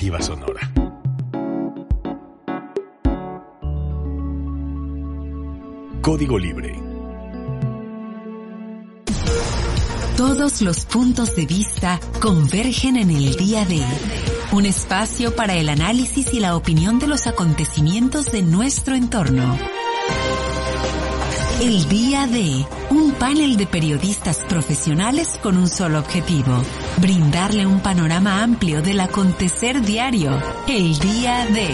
Sonora. Código Libre. Todos los puntos de vista convergen en el día de un espacio para el análisis y la opinión de los acontecimientos de nuestro entorno. El día de un panel de periodistas profesionales con un solo objetivo, brindarle un panorama amplio del acontecer diario. El día de...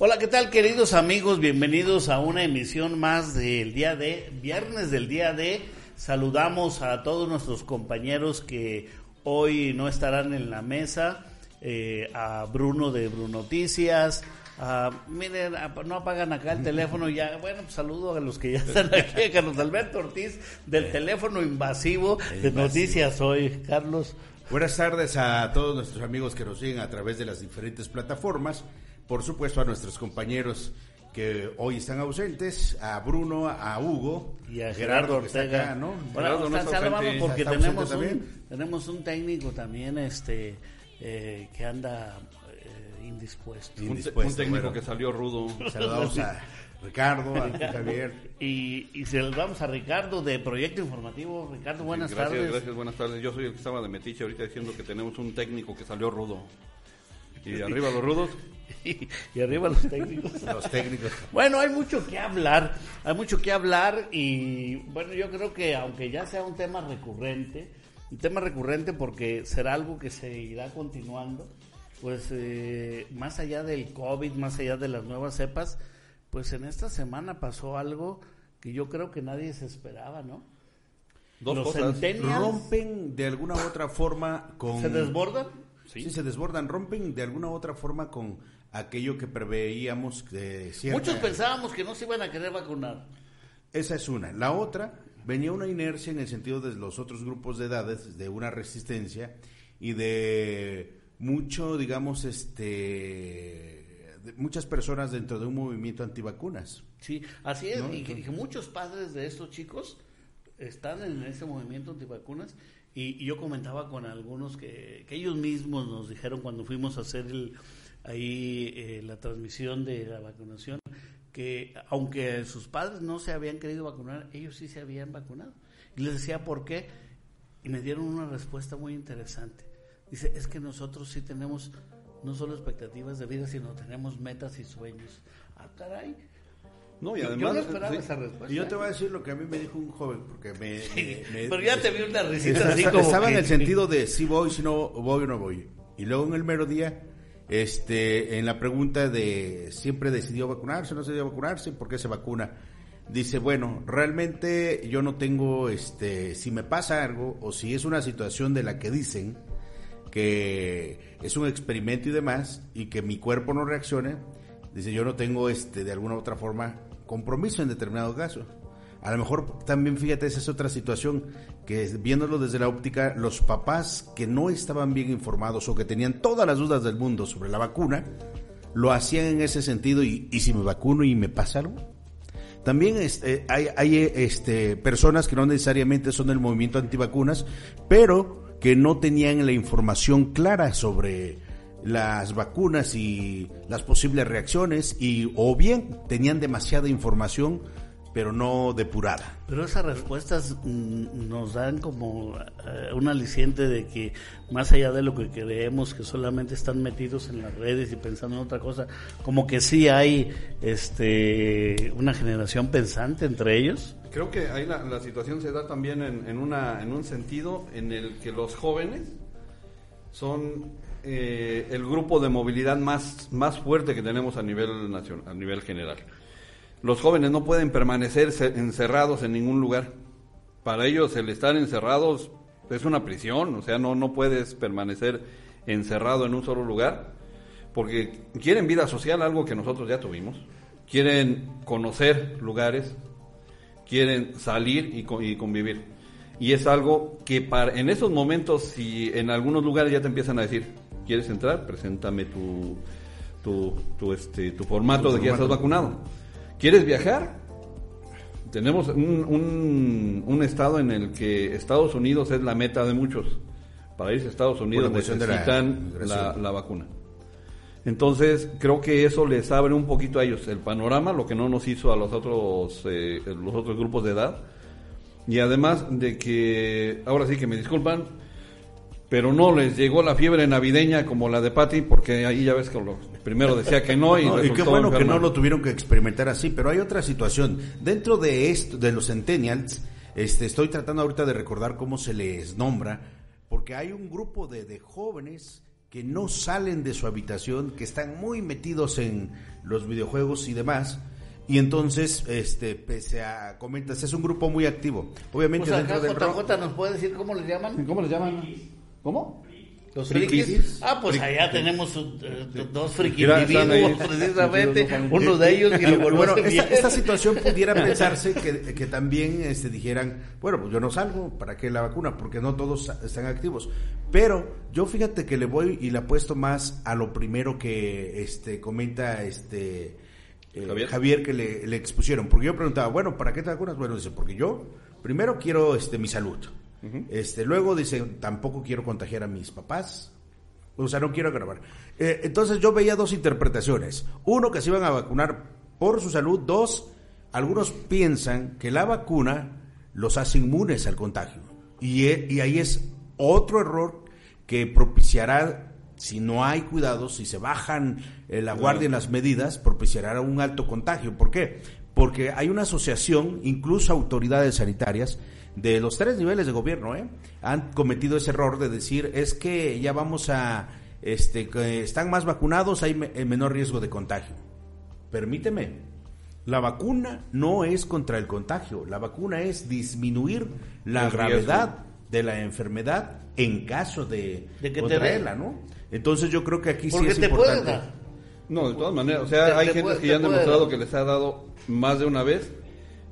Hola, ¿qué tal queridos amigos? Bienvenidos a una emisión más del día de, viernes del día de. Saludamos a todos nuestros compañeros que hoy no estarán en la mesa, eh, a Bruno de Brunoticias, a, miren, no apagan acá el teléfono ya. Bueno, pues saludo a los que ya están aquí, a Carlos Alberto Ortiz del teléfono invasivo de Noticias Hoy. Carlos. Buenas tardes a todos nuestros amigos que nos siguen a través de las diferentes plataformas por supuesto a nuestros compañeros que hoy están ausentes, a Bruno, a Hugo y a Gerardo, Ortega, ¿no? Bueno, no porque tenemos un, tenemos un técnico también este eh, que anda indispuesto. Un, técnico que salió rudo. Saludamos a Ricardo, a Javier. Y, y saludamos a Ricardo de Proyecto Informativo. Ricardo, buenas tardes. Gracias, buenas tardes. Yo soy el que estaba de Metiche ahorita diciendo que tenemos un técnico que salió rudo. Y arriba los rudos. y, arriba los técnicos. los técnicos. Bueno, hay mucho que hablar, hay mucho que hablar y bueno, yo creo que aunque ya sea un tema recurrente, un tema recurrente porque será algo que se irá continuando, pues eh, más allá del COVID, más allá de las nuevas cepas, pues en esta semana pasó algo que yo creo que nadie se esperaba, ¿no? Dos los cosas. rompen de alguna u otra forma con... ¿Se desbordan? Sí. se desbordan, rompen de alguna u otra forma con aquello que preveíamos. De Muchos pensábamos que no se iban a querer vacunar. Esa es una. La otra, venía una inercia en el sentido de los otros grupos de edades, de una resistencia y de mucho, digamos, este, muchas personas dentro de un movimiento antivacunas. Sí, así es, y que, muchos padres de estos chicos están en ese movimiento antivacunas y, yo comentaba con algunos que, ellos mismos nos dijeron cuando fuimos a hacer ahí eh, la transmisión de la vacunación, que aunque sus padres no se habían querido vacunar, ellos sí se habían vacunado. Y les decía por qué, y me dieron una respuesta muy interesante. Dice, es que nosotros sí tenemos no solo expectativas de vida, sino tenemos metas y sueños. Ah, caray, no, y además, yo no esperaba esa respuesta. Y yo te voy a decir lo que a mí me dijo un joven, porque me... pero ya te vi una risita así como Estaba en el sentido de si voy, si no voy o no voy. Y luego en el mero día, este, en la pregunta de siempre decidió vacunarse, no se decidió vacunarse, ¿por qué se vacuna? Dice, bueno, realmente yo no tengo, este, si me pasa algo o si es una situación de la que dicen que es un experimento y demás y que mi cuerpo no reaccione, dice, yo no tengo, este, de alguna u otra forma compromiso en determinado caso. A lo mejor también, fíjate, esa es otra situación, que viéndolo desde la óptica, los papás que no estaban bien informados o que tenían todas las dudas del mundo sobre la vacuna, lo hacían en ese sentido y, si me vacuno y me pasa algo. También este, hay, hay este, personas que no necesariamente son del movimiento antivacunas, pero que no tenían la información clara sobre las vacunas y las posibles reacciones y o bien tenían demasiada información pero no depurada. Pero esas respuestas mm, nos dan como eh, un aliciente de que más allá de lo que creemos que solamente están metidos en las redes y pensando en otra cosa, como que sí hay este una generación pensante entre ellos. Creo que ahí la, situación se da también en, en, una, en un sentido en el que los jóvenes son eh, el grupo de movilidad más, más fuerte que tenemos a nivel, nacional, a nivel general. Los jóvenes no pueden permanecer encerrados en ningún lugar. Para ellos el estar encerrados es una prisión, o sea, no, no puedes permanecer encerrado en un solo lugar, porque quieren vida social, algo que nosotros ya tuvimos, quieren conocer lugares, quieren salir y, y convivir. Y es algo que para, en esos momentos, si en algunos lugares ya te empiezan a decir, ¿Quieres entrar? Preséntame tu, tu, este, tu formato de que ya estás vacunado. ¿Quieres viajar? Tenemos un, un, estado en el que Estados Unidos es la meta de muchos. para irse a Estados Unidos de la necesitan la vacuna. Entonces, creo que eso les abre un poquito a ellos el panorama, lo que no nos hizo a los otros, eh, los otros grupos de edad. Y además de que, ahora sí que me disculpan, pero no les llegó la fiebre navideña como la de Patty, porque ahí ya ves que lo, primero decía que no y, No, y qué bueno que no lo tuvieron que experimentar así, pero hay otra situación. Dentro de esto, de los centennials, este, estoy tratando ahorita de recordar cómo se les nombra, porque hay un grupo de, de jóvenes que no salen de su habitación, que están muy metidos en los videojuegos y demás. Y entonces, este, pese a, comentas, es un grupo muy activo. Obviamente Pues acá dentro del rock- JJ nos puede decir cómo le llaman. ¿Cómo les llaman? ¿Cómo? Los Frikis. frikis. Ah, pues allá tenemos eh, dos frikis individuos, precisamente. Uno de ellos y lo bueno, esta, esta situación pudiera pensarse que, que también este, dijeran, bueno, pues yo no salgo, ¿para qué la vacuna? Porque no todos están activos. Pero yo fíjate que le voy y le apuesto más a lo primero que este comenta este eh, Javier. Javier. que le, le expusieron. Porque yo preguntaba, bueno, ¿para qué te vacunas? Bueno, dice, porque yo primero quiero este mi salud. Este Luego dice, tampoco quiero contagiar a mis papás. O sea, no quiero grabar. Eh, entonces yo veía dos interpretaciones. Uno, que se iban a vacunar por su salud. Dos, algunos piensan que la vacuna los hace inmunes al contagio. Y, e- y ahí es otro error que propiciará, si no hay cuidados, si se bajan eh, la guardia en las medidas, propiciará un alto contagio. ¿Por qué? Porque hay una asociación, incluso autoridades sanitarias, de los tres niveles de gobierno, ¿eh? han cometido ese error de decir es que ya vamos a, este, que están más vacunados, hay me- eh, menor riesgo de contagio. Permíteme, la vacuna no es contra el contagio, la vacuna es disminuir la El riesgo. gravedad de la enfermedad en caso de, De que te contraerla, dé. ¿no? Entonces yo creo que aquí Porque sí es te puede importante. dar. No, de todas maneras, o sea, Te- hay te gente puede- que te ya han demostrado dar. que les ha dado más de una vez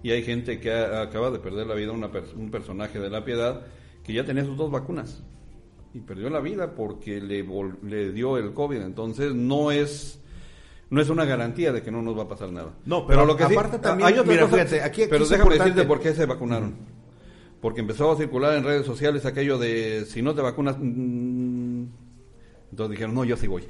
y hay gente que ha- acaba de perder la vida, una un personaje de la piedad que ya tenía sus dos vacunas y perdió la vida porque le, vol- le dio el COVID, entonces no es no es una garantía de que no nos va a pasar nada. No, pero lo que sí- aparte también, hay otra mira, cosa- fíjate, aquí- aquí pero déjame importante. decirte por qué se vacunaron. Porque empezó a circular en redes sociales aquello de si no te vacunas mm, entonces dijeron, "No, yo sí voy."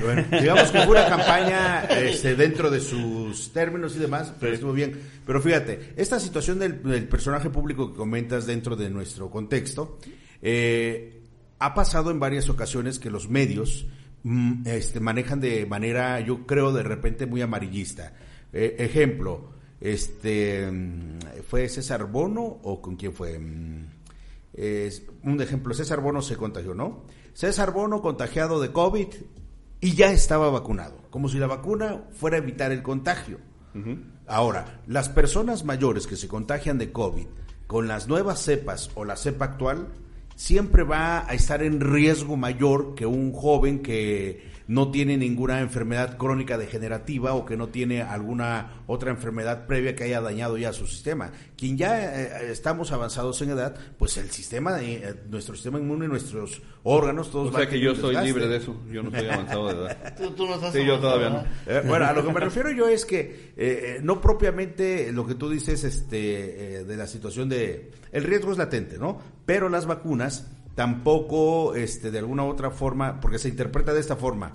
Bueno, digamos que fue una campaña este, dentro de sus términos y demás, pero estuvo bien. Pero fíjate, esta situación del, del personaje público que comentas dentro de nuestro contexto, eh, ha pasado en varias ocasiones que los medios mm, este, manejan de manera, yo creo, de repente muy amarillista. Eh, ejemplo, este, mm, ¿fue César Bono o con quién fue? Mm, es un ejemplo, César Bono se contagió, ¿no? César Bono contagiado de COVID y ya estaba vacunado, como si la vacuna fuera a evitar el contagio. Ahora, las personas mayores que se contagian de COVID con las nuevas cepas o la cepa actual, siempre va a estar en riesgo mayor que un joven que no tiene ninguna enfermedad crónica degenerativa o que no tiene alguna otra enfermedad previa que haya dañado ya su sistema. Quien ya eh, estamos avanzados en edad, pues el sistema, eh, nuestro sistema inmune, nuestros órganos, todos O van sea a que yo desgaste. libre de eso, yo no estoy avanzado de edad. Tú, tú no estás Sí, yo todavía no. Eh, bueno, a lo que me refiero yo es que eh, eh, no propiamente lo que tú dices este, eh, de la situación de... El riesgo es latente, ¿no? Pero las vacunas tampoco, este, de alguna u otra forma, porque se interpreta de esta forma.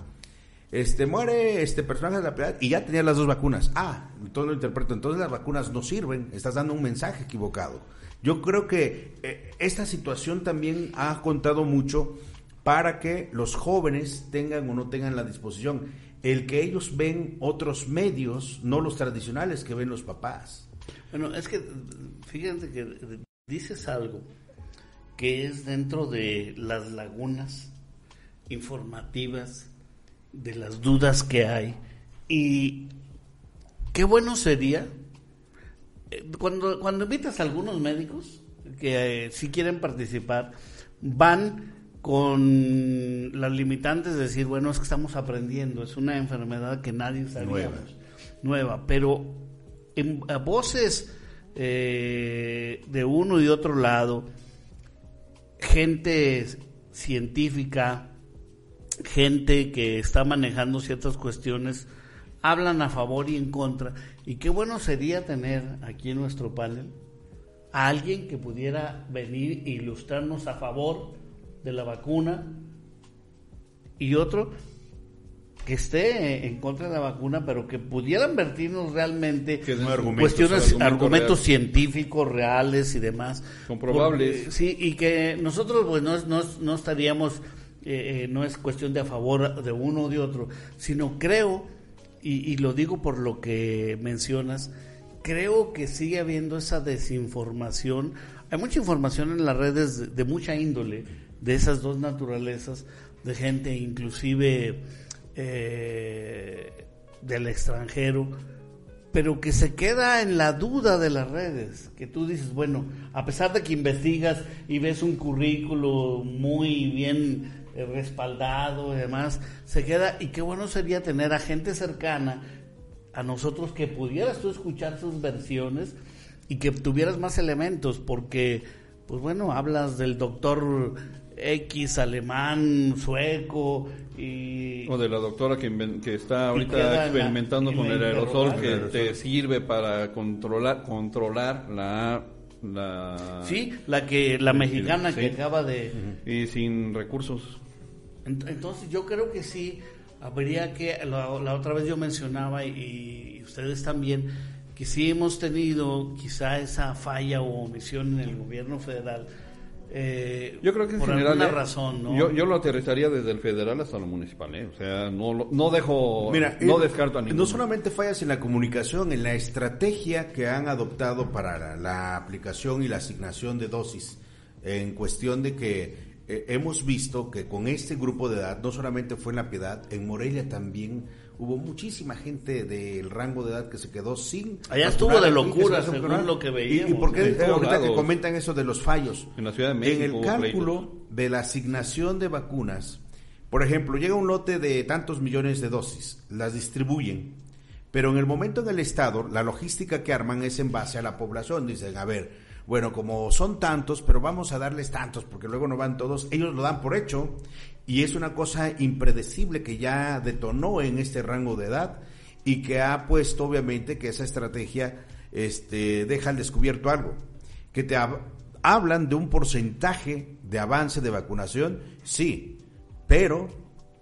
Este, muere este personaje de la piedad y ya tenía las dos vacunas. Ah, entonces lo interpreto. Entonces las vacunas no sirven. Estás dando un mensaje equivocado. Yo creo que eh, esta situación también ha contado mucho para que los jóvenes tengan o no tengan la disposición. El que ellos ven otros medios, no los tradicionales que ven los papás. Bueno, es que fíjense que dices algo que es dentro de las lagunas informativas, de las dudas que hay. Y qué bueno sería eh, cuando, cuando invitas a algunos médicos que eh, si quieren participar, van con las limitantes de decir, bueno, es que estamos aprendiendo, es una enfermedad que nadie sabíamos, Nueva. nueva, pero en, a voces eh, de uno y otro lado, gente científica, gente que está manejando ciertas cuestiones, hablan a favor y en contra. Y qué bueno sería tener aquí en nuestro panel a alguien que pudiera venir e ilustrarnos a favor de la vacuna y otro que esté en contra de la vacuna, pero que pudieran vertirnos realmente argumentos, cuestiones, argumentos argumentos científicos reales y demás. Comprobables. Porque- sí, y que nosotros pues no, no, no estaríamos, eh, eh, no es cuestión de a favor de uno o de otro, sino creo, y, y lo digo por lo que mencionas, creo que sigue habiendo esa desinformación. Hay mucha información en las redes de, de mucha índole, de esas dos naturalezas, de gente inclusive eh, del extranjero, pero que se queda en la duda de las redes, que tú dices, bueno, a pesar de que investigas y ves un currículo muy bien eh, respaldado y demás, se queda, y qué bueno sería tener a gente cercana a nosotros que pudieras tú escuchar sus versiones y que tuvieras más elementos, porque, pues bueno, hablas del doctor X alemán, sueco y... O de la doctora que, está ahorita la- experimentando en con el aerosol que te sirve para controlar controlar la la Sí, la que la mexicana Sí. que acaba de y sin recursos. Ent- Entonces yo creo que sí, habría que, la, la otra vez yo mencionaba y, y ustedes también, que sí hemos tenido quizá esa falla o omisión en el gobierno federal. Eh, Yo creo que en por general alguna ¿eh? razón, ¿no? yo, yo lo aterrizaría desde el federal hasta lo municipal, ¿eh? o sea, no lo- no dejo Mira, no eh, descarto a ninguno. No solamente fallas en la comunicación, en la estrategia que han adoptado para la, la aplicación y la asignación de dosis, en cuestión de que eh, hemos visto que con este grupo de edad, no solamente fue en La Piedad, en Morelia también hubo muchísima gente del rango de edad que se quedó sin. Allá estuvo de locura, según lo que ¿Y- ¿Y, por qué en ahorita que comentan eso de los fallos? En la Ciudad de En México el hubo cálculo de la asignación de vacunas, por ejemplo, llega un lote de tantos millones de dosis, las distribuyen, pero en el momento en el Estado, la logística que arman es en base a la población. Dicen, a ver, bueno, como son tantos, pero vamos a darles tantos, porque luego no van todos, ellos lo dan por hecho, y es una cosa impredecible que ya detonó en este rango de edad y que ha puesto obviamente que esa estrategia este, deja al descubierto algo, que te hab- hablan de un porcentaje de avance de vacunación, sí, pero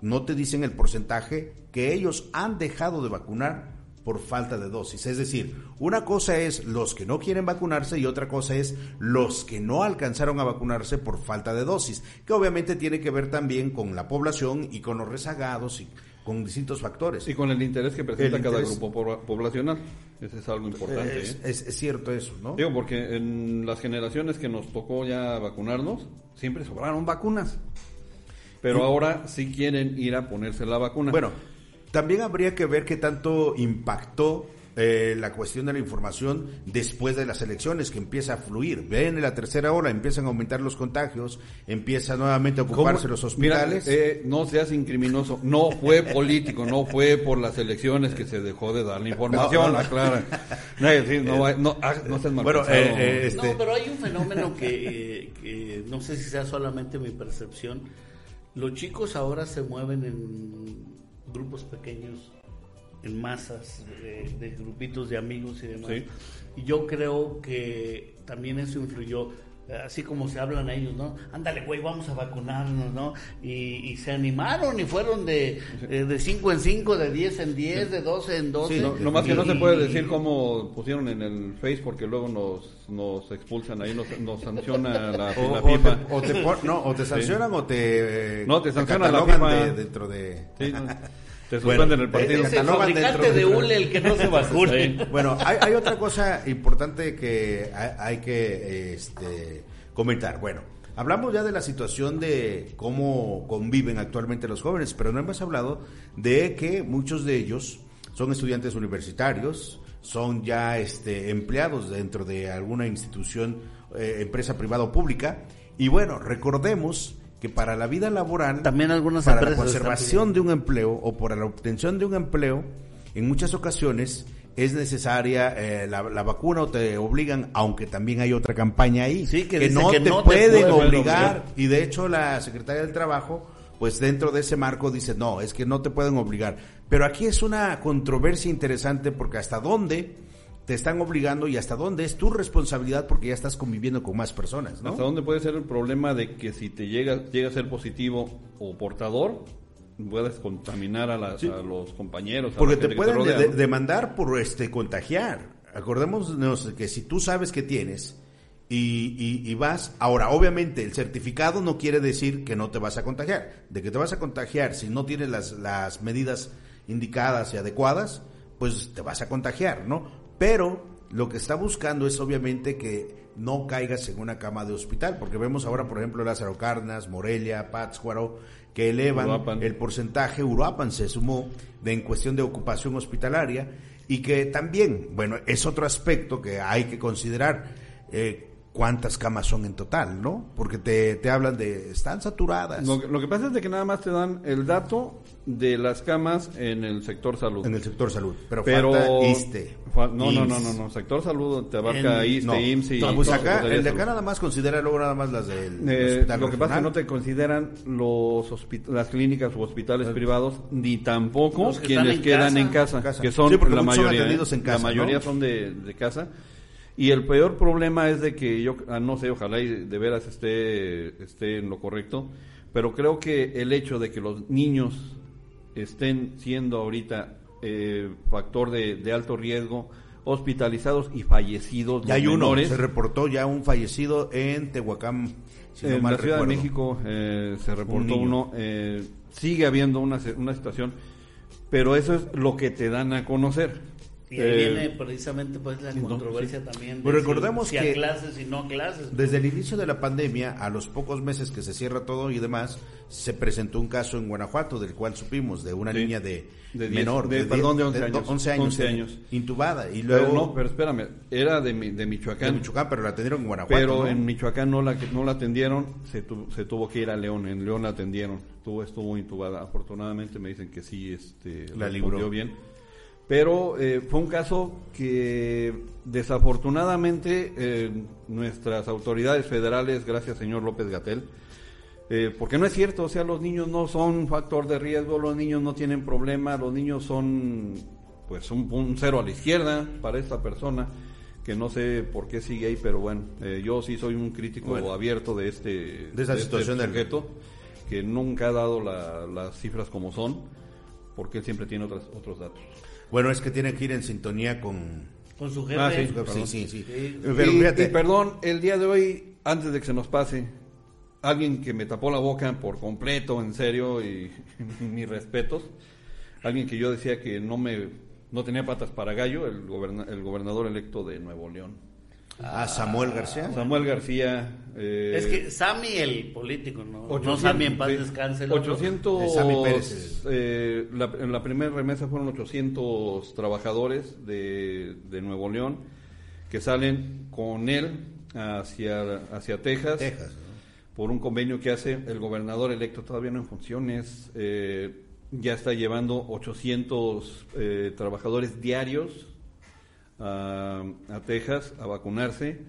no te dicen el porcentaje que ellos han dejado de vacunar por falta de dosis. Es decir, una cosa es los que no quieren vacunarse y otra cosa es los que no alcanzaron a vacunarse por falta de dosis, que obviamente tiene que ver también con la población y con los rezagados y con distintos factores. y con el interés que presenta El cada interés. grupo pobla- poblacional. Ese es algo importante. es, ¿eh? es- es cierto eso, ¿no? Digo, porque en las generaciones que nos tocó ya vacunarnos, siempre sobraron vacunas. Pero ahora sí quieren ir a ponerse la vacuna. Bueno, también habría que ver qué tanto impactó eh, la cuestión de la información después de las elecciones, que empieza a fluir. Ven en la tercera hora, empiezan a aumentar los contagios, empieza nuevamente a ocuparse los hospitales. Mira, eh, no seas incriminoso. No fue político, no fue por las elecciones que se dejó de dar la información, No, no, no. aclara. No, ah, no seas mal Bueno, pensado. eh, eh, este- No, pero hay un fenómeno que, eh, que no sé si sea solamente mi percepción. Los chicos ahora se mueven en grupos pequeños, en masas, de, de grupitos de amigos y demás. Sí. Y yo creo que también eso influyó. Eh, Así como se hablan ellos, ¿no? Ándale, güey, vamos a vacunarnos, ¿no? Y, y se animaron y fueron de 5 en 5, de 10 en 10, de 12 en 12. Sí, No, nomás que no se puede decir cómo pusieron en el Face porque luego nos, nos expulsan ahí, nos, nos sanciona la, o, la o FIFA. te, o te pon- no, o te sancionan o te, eh, No, te sanciona la catalogan FIFA. de- dentro de... Sí, no, te Bueno, el partido. Es el catalogan fabricante dentro de de- hule el que no se vacune. Bueno, hay, hay otra cosa importante que hay, hay que este, comentar. Bueno, hablamos ya de la situación de cómo conviven actualmente los jóvenes, pero no hemos hablado de que muchos de ellos son estudiantes universitarios, son ya este, empleados dentro de alguna institución, eh, empresa privada o pública. Y bueno, recordemos que para la vida laboral, También algunas para la conservación de un empleo o para la obtención de un empleo, en muchas ocasiones es necesaria eh, la, la vacuna o te obligan, aunque también hay otra campaña ahí, Sí, que no que te no te pueden obligar. Y de hecho la Secretaría del Trabajo, pues dentro de ese marco dice, no, es que no te pueden obligar. Pero aquí es una controversia interesante porque hasta dónde te están obligando y hasta dónde es tu responsabilidad porque ya estás conviviendo con más personas, ¿no? ¿Hasta dónde puede ser el problema de que si te llega, llega a ser positivo o portador, puedes contaminar a, las- a los compañeros? a Porque la te que pueden rodea, de- ¿no? demandar por este contagiar. Acordémonos que si tú sabes que tienes y, y- y vas, ahora obviamente el certificado no quiere decir que no te vas a contagiar. De que te vas a contagiar si no tienes las, las medidas indicadas y adecuadas, pues te vas a contagiar, ¿no? Pero lo que está buscando es obviamente que no caigas en una cama de hospital, porque vemos ahora, por ejemplo, Lázaro Cárdenas, Morelia, Pátzcuaro, que elevan Uruapan. el porcentaje, Uruapan se sumó de, en cuestión de ocupación hospitalaria y que también, bueno, es otro aspecto que hay que considerar. eh, cuántas camas son en total, ¿no? Porque te, te hablan de, están saturadas Lo, que- lo que pasa es de que nada más te dan el dato de las camas en el sector salud. en el sector salud, pero, Pero falta ISTE. fa- no, no, no, no, no, sector salud te abarca En- ISTE, No, IMSS y no, pues acá, el de acá nada más considera luego nada más las del Eh, hospital lo que pasa es que no te consideran los las clínicas u hospitales privados ni tampoco Los que quienes quedan casa. en casa, Casa. que son Sí, la son mayoría, ¿eh? en casa, la mayoría ¿no? son de, de casa. Y el peor problema es de que yo ah, no sé, ojalá y de veras esté esté en lo correcto, pero creo que el hecho de que los niños estén siendo ahorita eh, factor de, de alto riesgo, hospitalizados y fallecidos Ya hay uno, menores, se reportó ya un fallecido en Tehuacán, si no en mal la Ciudad de. México eh, se reportó uno. eh, sigue habiendo una, una situación, pero eso es lo que te dan a conocer. Y ahí Eh, viene precisamente pues la no, controversia también. de Pero si- recordemos si, que- a clases y no a clases. Desde el inicio de la pandemia, a los pocos meses que se cierra todo y demás, se presentó un caso en Guanajuato, del cual supimos, de una Sí. niña de, De diez- menor, de- perdón, de 11 do- años. 11 años, 11 eh, años. intubada. Y pero luego, no, pero espérame, era de, mi- de Michoacán. de Michoacán, pero la atendieron en Guanajuato. Pero ¿no? en Michoacán no la, no la atendieron, se, tu- se tuvo que ir a León, en León la atendieron, estuvo, estuvo intubada. Afortunadamente me dicen que sí este, La libró. bien. Pero eh, fue un caso que desafortunadamente eh, nuestras autoridades federales, gracias señor López Gatel, eh, porque no es cierto, o sea, los niños no son factor de riesgo, los niños no tienen problema, los niños son pues un, un cero a la izquierda para esta persona que no sé por qué sigue ahí, pero bueno, eh, yo sí soy un crítico Bueno. abierto de este, De esa este situación del- sujeto, que nunca ha dado la- las cifras como son, porque él siempre tiene otras, otros datos. Bueno, es que tiene que ir en sintonía con... Con su jefe. Ah, sí, Sí, perdón. sí, sí. Sí. Pero y, fíjate, y perdón, el día de hoy, antes de que se nos pase, alguien que me tapó la boca por completo, en serio, y mis respetos, alguien que yo decía que no me no tenía patas para gallo, el, goberna- el gobernador electo de Nuevo León. A Samuel García. Samuel García. eh, Es que Sammy el político, ¿no? no 800, Sammy en paz descanse. el otro. 800, De Sammy Pérez. eh, la- en la primera remesa fueron 800 trabajadores de, de Nuevo León que salen con él hacia, hacia Texas, Texas, ¿no? por un convenio que hace el gobernador electo todavía no en funciones. eh, ya está llevando 800 eh, trabajadores diarios a, a Texas a vacunarse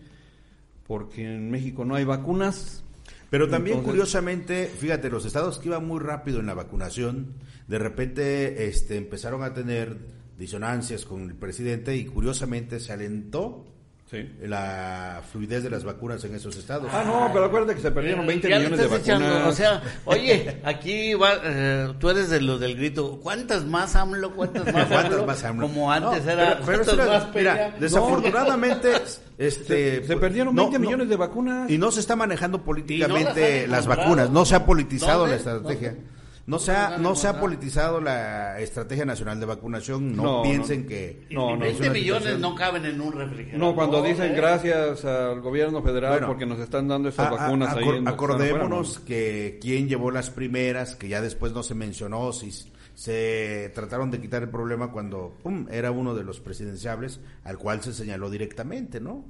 porque en México no hay vacunas. Pero también Entonces- curiosamente, fíjate, los estados que iban muy rápido en la vacunación, de repente este, empezaron a tener disonancias con el presidente y curiosamente se alentó Sí. la fluidez de las vacunas en esos estados. Ah, no, pero acuérdate que se perdieron 20 Ya le millones de vacunas. echando, o sea, oye, aquí va, eh, tú eres de los del grito, ¿cuántas más AMLO? ¿Cuántas más ¿Cuántas AMLO? más AMLO? Como antes No, era, pero- pero ¿cuántas eso era- más mira, desafortunadamente, este, Se- se perdieron 20 millones de vacunas. Y no se está manejando no políticamente las las vacunas, no se ha politizado ¿Dónde? la estrategia. ¿Dónde? No se, ¿Dónde ha, no se ha politizado la Estrategia Nacional de Vacunación. No, No, piensen no. que No, no, 20 es una millones situación- no caben en un refrigerador. No, cuando dicen ¿eh? gracias al gobierno federal Bueno, porque nos están dando A- a- vacunas ahí. acor- en- acordémonos que quien llevó las primeras, que ya después no se mencionó, si se trataron de quitar el problema cuando pum, era uno de los presidenciables al cual se señaló directamente, ¿no?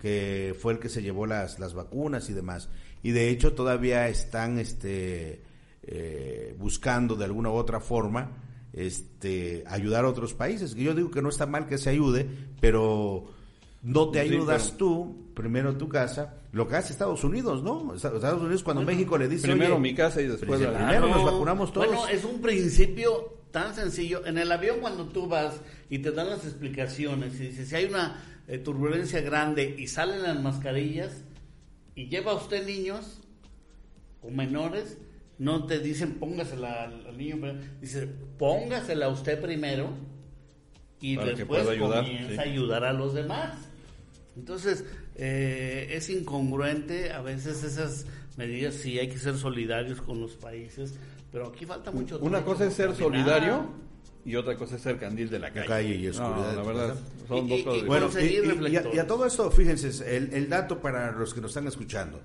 Que fue el que se llevó las, las vacunas y demás. Y de hecho todavía están este, eh, buscando de alguna u otra forma este, ayudar a otros países. Que Yo digo que no está mal que se ayude, pero no te Sí, ayudas pero- tú, primero tu casa, lo que hace Estados Unidos, ¿no? Estados Unidos cuando México le dice, Primero "Oye, mi casa y después Primero la- primero nos vacunamos todos. Bueno, es un principio tan sencillo. En el avión cuando tú vas y te dan las explicaciones. Y dice, si hay una eh, turbulencia grande y salen las mascarillas y lleva usted niños o menores, no te dicen póngasela al, al niño, pero dice póngasela usted primero y Para después ayudar, comienza sí. a ayudar a los demás. Entonces, eh, es incongruente a veces esas medidas, sí hay que ser solidarios con los países, pero aquí falta mucho. Una cosa es ser caminar. solidario y otra cosa es ser candil de la calle. calle y No, oscuridad. la verdad, son Y- dos y- cosas y-. Bueno, Conseguir y, y- y a, reflectores. y a todo esto, fíjense, el, el dato para los que nos están escuchando.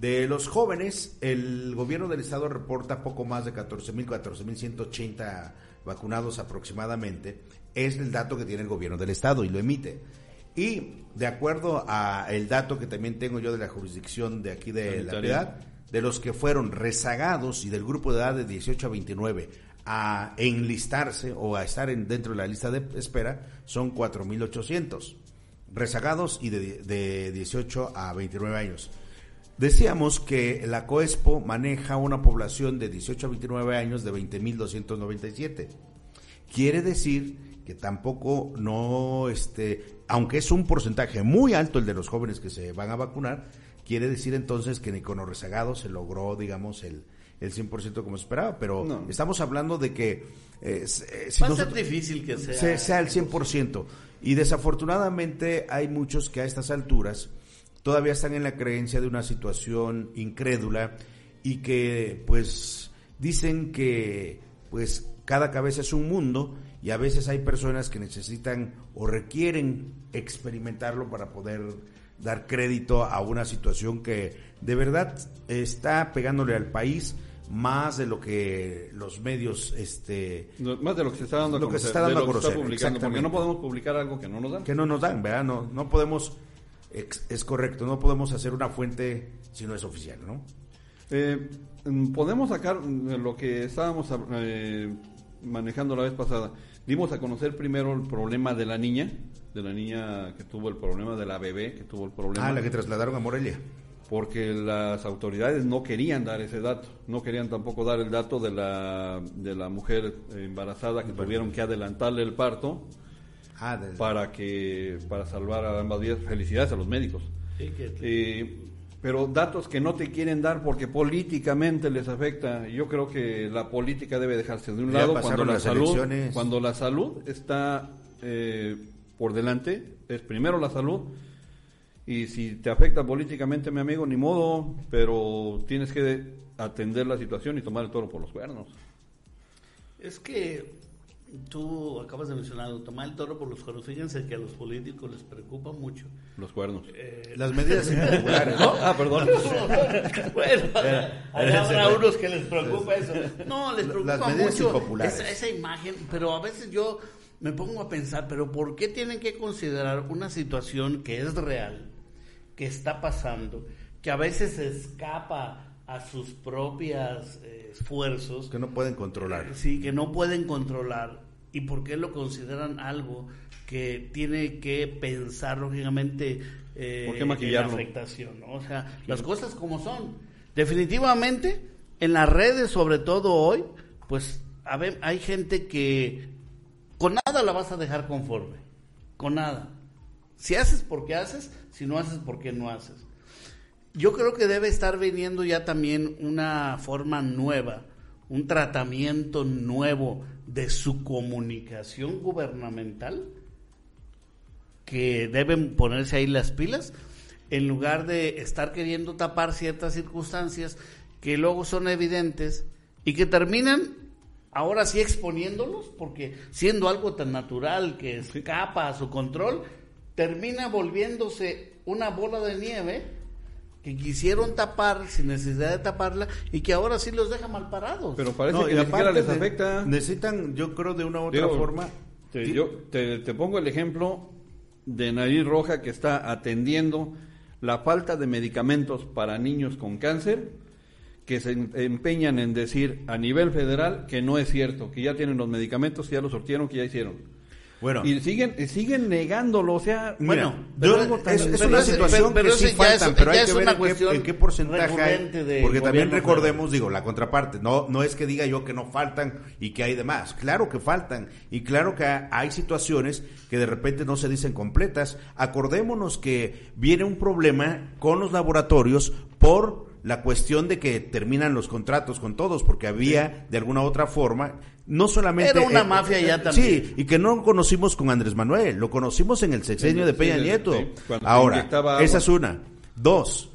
De los jóvenes, el gobierno del estado reporta poco más de 14.000, 14.180 vacunados aproximadamente. Es el dato que tiene el gobierno del estado y lo emite. Y de acuerdo a el dato que también tengo yo de la jurisdicción de aquí de la. Piedad, de los que fueron rezagados y del grupo de edad de 18 a 29 a enlistarse o a estar en, dentro de la lista de espera son 4.800 rezagados y de, de 18 a 29 años. Decíamos que la COESPO maneja una población de 18 a 29 años de 20.297. Quiere decir que tampoco no, este, aunque es un porcentaje muy alto el de los jóvenes que se van a vacunar, quiere decir entonces que ni con los rezagados se logró, digamos, el, el 100% como se esperaba. Pero No. estamos hablando de que eh, eh, si Va a ser difícil que sea. se- sea el 100%. Y desafortunadamente hay muchos que a estas alturas todavía están en la creencia de una situación incrédula y que pues dicen que pues cada cabeza es un mundo y a veces hay personas que necesitan o requieren experimentarlo para poder dar crédito a una situación que de verdad está pegándole al país más de lo que los medios este No, Más de lo que se está dando a Lo que se conocer, está dando a lo conocer, publicando, porque no podemos publicar algo que no nos dan. que no nos dan, ¿verdad? No, no podemos, es correcto, no podemos hacer una fuente si no es oficial, ¿no? Eh, mm, podemos sacar mm, lo que estábamos eh, manejando la vez pasada. Dimos a conocer primero el problema de la niña, de la niña que tuvo el problema, de la bebé que tuvo el problema. Ah, la que trasladaron a Morelia. porque las autoridades no querían dar ese dato, no querían tampoco dar el dato de la, de la mujer embarazada que tuvieron que adelantarle el parto Ah, para que para salvar a ambas vidas. Felicidades a los médicos. Sí, que- Eh, pero datos que no te quieren dar porque políticamente les afecta. Yo creo que la política debe dejarse de un Ya lado cuando la salud, elecciones. cuando la salud está eh, por delante. Es primero la salud y si te afecta políticamente, mi amigo, ni modo, pero tienes que atender la situación y tomar el toro por los cuernos. Es que tú acabas de mencionar, tomar el toro por los cuernos. Fíjense que a los políticos les preocupa mucho. Los cuernos. Eh, Las medidas impopulares, ¿no? Ah, perdón. bueno, Era- allá habrá unos que les preocupa eso. No, les Las preocupa medidas mucho impopulares. esa, esa imagen, pero a veces yo me pongo a pensar, pero ¿por qué tienen que considerar una situación que es real, que está pasando, que a veces se escapa a sus propios esfuerzos? Que no pueden controlar. Sí, que no pueden controlar. ¿Y por qué lo consideran algo que tiene que pensar, lógicamente, eh, ¿Por qué maquillarlo? en la afectación? ¿no? O sea, las cosas como son. Definitivamente, en las redes, sobre todo hoy, pues a ver, hay gente que con nada la vas a dejar conforme. Con nada. Si haces porque haces, si no haces porque no haces. Yo creo que debe estar viniendo ya también una forma nueva, un tratamiento nuevo de su comunicación gubernamental, que deben ponerse ahí las pilas, en lugar de estar queriendo tapar ciertas circunstancias que luego son evidentes y que terminan ahora sí exponiéndolos, porque siendo algo tan natural que escapa a su control, termina volviéndose una bola de nieve que quisieron tapar sin necesidad de taparla y que ahora sí los deja mal parados. Pero parece No, que ni siquiera aparte les afecta. Necesitan, yo creo, de una u otra Digo, forma. Te, yo te, te pongo el ejemplo de Nariz Roja que está atendiendo la falta de medicamentos para niños con cáncer, que se em- empeñan en decir a nivel federal que no es cierto, que ya tienen los medicamentos, que ya los sortieron, que ya hicieron. Bueno. y siguen siguen negándolo, o sea, Bueno, pero- yo- es, pero- es pero una situación pero que sí ya es- faltan, pero hay es que ver una en qué, cuestión en qué porcentaje hay, porque también recordemos, digo, la contraparte, no, no es que diga yo que no faltan y que hay de más, claro que faltan. Y claro que hay situaciones que de repente no se dicen completas. Acordémonos que viene un problema con los laboratorios por la cuestión de que terminan los contratos con todos, porque había de alguna otra forma, no solamente... Era una mafia ya también. Sí, y que no conocimos con Andrés Manuel, lo conocimos en el sexenio de Peña sí, Nieto. Ahora, esa es una. Dos,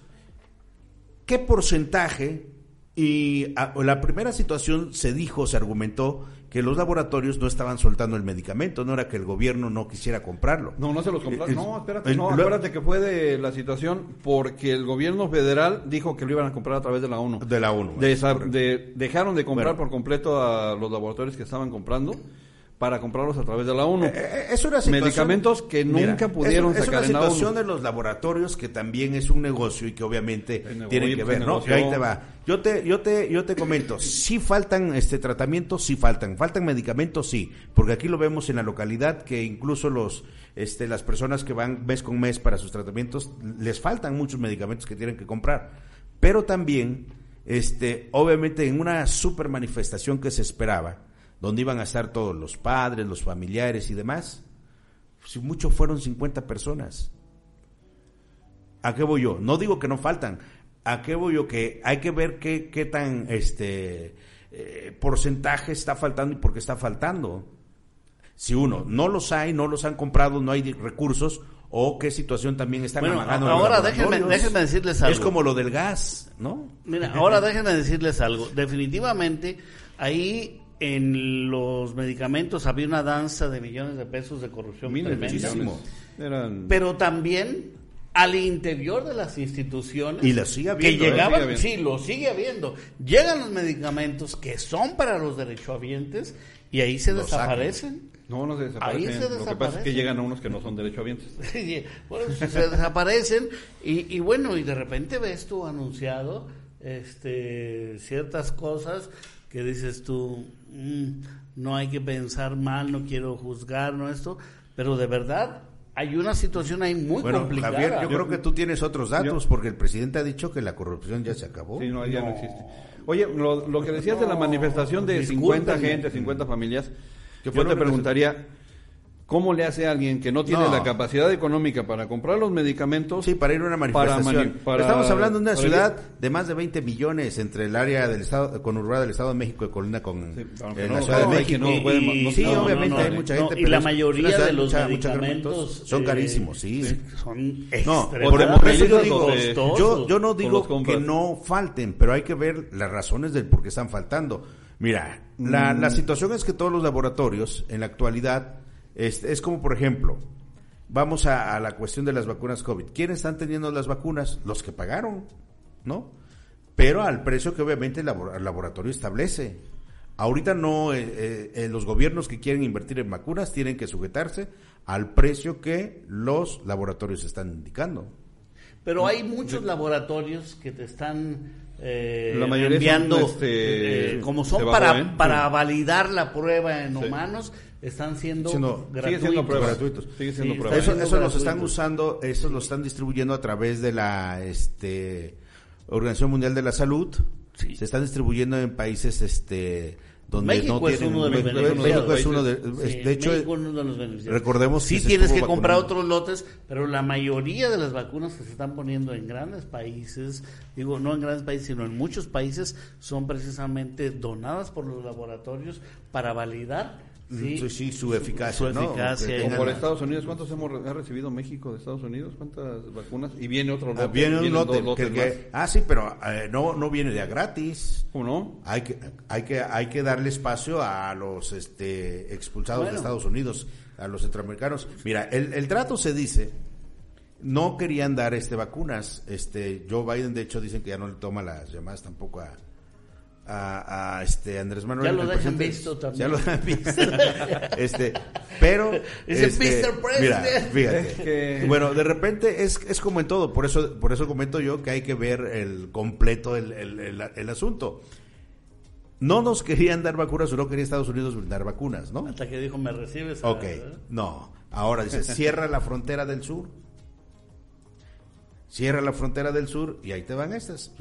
¿qué porcentaje? Y ah, la primera situación se dijo, se argumentó que los laboratorios no estaban soltando el medicamento, no era que el gobierno no quisiera comprarlo. No, no se los Eh, compraron. No, espérate, no, acuérdate que fue de la situación porque el gobierno federal dijo que lo iban a comprar a través de la ONU. De la ONU. De- dejaron de comprar Bueno. por completo a los laboratorios que estaban comprando para comprarlos a través de la ONU. Eh, eh, es una situación- Medicamentos que nunca pudieron es, es sacar una en la situación de los laboratorios que también es un negocio y que obviamente negocio, tienen que ver, ¿no? negocio. Ahí te va. Yo te, yo te, yo te comento, sí faltan este tratamientos, sí faltan, faltan medicamentos, sí, porque aquí lo vemos en la localidad que incluso los, este, las personas que van mes con mes para sus tratamientos les faltan muchos medicamentos que tienen que comprar, pero también, este, obviamente en una super manifestación que se esperaba, donde iban a estar todos los padres, los familiares y demás, si mucho fueron 50 personas. ¿A qué voy yo? No digo que no faltan. ¿A qué voy yo? Que hay que ver qué, qué tan este eh, porcentaje está faltando y por qué está faltando. Si uno no los hay, no los han comprado, no hay recursos, o qué situación también están Bueno, ahora déjenme- decirles Es algo. como lo del gas, ¿no? Mira, ahora déjenme decirles algo. Definitivamente, ahí en los medicamentos había una danza de millones de pesos de corrupción Miles tremenda. Eran- Pero también al interior de las instituciones Y lo sigue que habiendo, ¿eh? llegaban, Sigue habiendo. sí, lo sigue habiendo. Llegan los medicamentos que son para los derechohabientes y ahí se Los desaparecen. No, no se desaparecen. Ahí se Lo que pasa es que desaparecen. llegan a unos que no son derechohabientes. bueno, se desaparecen y, y bueno, y de repente ves tú anunciado este ciertas cosas que dices tú, "Mm, no hay que pensar mal, no quiero juzgar, no esto, pero de verdad hay una situación ahí muy Bueno, complicada. Javier, yo creo que tú tienes otros datos, porque el presidente ha dicho que la corrupción ya se acabó. Sí, no, ya no existe. Oye, lo, lo que decías de la manifestación de 50 discúlpenme. gente, 50 familias, ¿Qué yo te preguntaría, ¿cómo le hace a alguien que no tiene No. la capacidad económica para comprar los medicamentos? Sí, para ir a una Para manifestación. mani- para- Estamos hablando de una ciudad de más de 20 millones entre el área del estado conurbada del Estado de México y Colina con Sí, en no la Ciudad de México. no puede- sí, obviamente no, hay no, mucha no, gente. y pero la mayoría ciudad de los mucha- mucha medicamentos son eh, carísimos, sí. son No, por, eso yo digo, costosos. yo, yo no digo que no falten, pero hay que ver las razones del por qué están faltando. Mira, la, Mm. la situación es que todos los laboratorios en la actualidad es, es como, por ejemplo, vamos a, la cuestión de las vacunas COVID. ¿Quiénes están teniendo las vacunas? Los que pagaron, ¿no? Pero al precio que obviamente el laboratorio establece. Ahorita no, eh, eh, eh, los gobiernos que quieren invertir en vacunas tienen que sujetarse al precio que los laboratorios están indicando. Pero hay muchos laboratorios que te están eh, La mayoría son, enviando, este, eh, como son para, ¿eh? para Sí. validar la prueba en Sí. humanos, están siendo, Siendo- gratuitos. siendo pruebas. gratuitos. Sigue siendo Sí, pruebas. Eso, siendo eso los están usando, eso lo están distribuyendo a través de la este, Organización Mundial de la Salud. Sí. Se están distribuyendo en países este donde México no es tienen uno de los beneficiados. México es uno de, Sí, de hecho México es uno de los beneficiados. recordemos sí que se tienes que comprar otros lotes, pero la mayoría de las vacunas que se están poniendo en grandes países, digo no en grandes países, sino en muchos países, son precisamente donadas por los laboratorios para validar sí, Sí, sí, su eficacia, su ¿no? eficacia Como por Estados Unidos, ¿cuántos hemos re- ha recibido México de Estados Unidos? ¿Cuántas vacunas? Y viene otro lote. Ah, viene un vienen lote, dos lotes que- que- ah sí, pero eh, no no viene de a gratis. ¿Cómo no? Hay que, hay que, hay que darle espacio a los este, expulsados de. Estados Unidos, a los centroamericanos. Mira, el, el trato se dice, no querían dar este vacunas. Este, Joe Biden, de hecho, dicen que ya no le toma las llamadas tampoco a, a, a, este Andrés Manuel. Ya lo dejan visto también. Ya lo dejan visto. este, pero. Dice, este, "Mr. President". Mira, fíjate. Es que- Bueno, de repente es, es como en todo, por eso, por eso comento yo que hay que ver el completo el, el, el- el asunto. no nos querían dar vacunas o no quería Estados Unidos dar vacunas, ¿no? Hasta que dijo, me recibes. Ok, ¿verdad? no. Ahora dice, cierra la frontera del sur. Cierra la frontera del sur y ahí te van estas.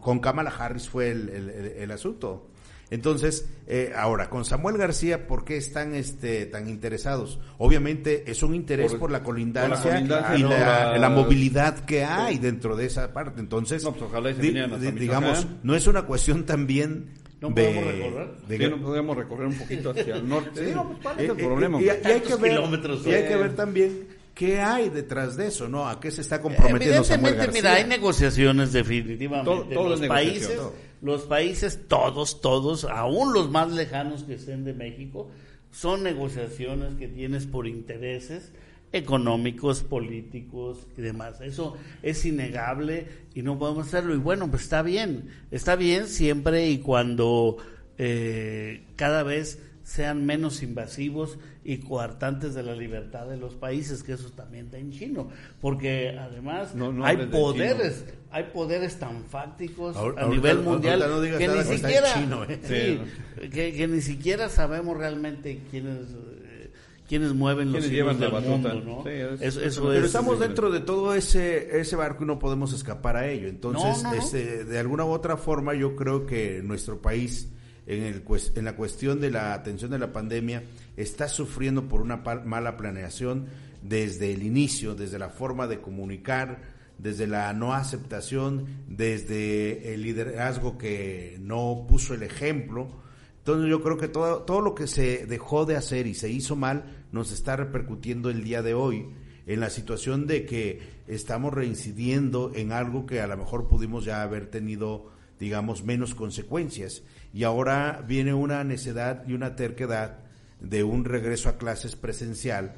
Con Kamala Harris fue el, el- el- el asunto. Entonces, eh, ahora, con Samuel García, ¿por qué están este, tan interesados? Obviamente es un interés por, Por- la colindancia, por la colindancia, y ¿no? la, La- la movilidad que hay dentro de esa parte. Entonces, No, pues, di- di- digamos, no es una cuestión también ¿No de- podemos recorrer? de- Sí, no podemos recorrer un poquito hacia el norte. Sí, no, pues, ¿cuál es el Eh, eh, problema? y- y- hay que ver, y hay que ver también qué hay detrás de eso, ¿no? ¿A qué se está comprometiendo Samuel Evidentemente, García? mira, hay negociaciones definitivamente. Todo- todo los países, todo. los países, todos, todos, aún los más lejanos que estén de México, son negociaciones que tienes por intereses económicos, políticos y demás. Eso es innegable y no podemos hacerlo. Y bueno, pues está bien, está bien siempre y cuando eh, cada vez sean menos invasivos y coartantes de la libertad de los países, que eso también está en chino, porque además No, no hay poderes, hay poderes tan fácticos a nivel mundial no digas que ni siquiera chino, ¿eh? sí, que, que ni siquiera sabemos realmente quiénes eh, quiénes mueven los llevan la del batuta. mundo, ¿no? Sí, es- eso, eso Pero Pero es- estamos sí, dentro de todo ese, ese barco y no podemos escapar a ello. Entonces, No, no, no. este, de alguna u otra forma, yo creo que nuestro país, en, el, en la cuestión de la atención de la pandemia, está sufriendo por una mala planeación desde el inicio, desde la forma de comunicar, desde la no aceptación, desde el liderazgo que no puso el ejemplo. Entonces yo creo que todo, todo lo que se dejó de hacer y se hizo mal nos está repercutiendo el día de hoy en la situación de que estamos reincidiendo en algo que a lo mejor pudimos ya haber tenido, digamos, menos consecuencias. Y ahora viene una necedad y una terquedad de un regreso a clases presencial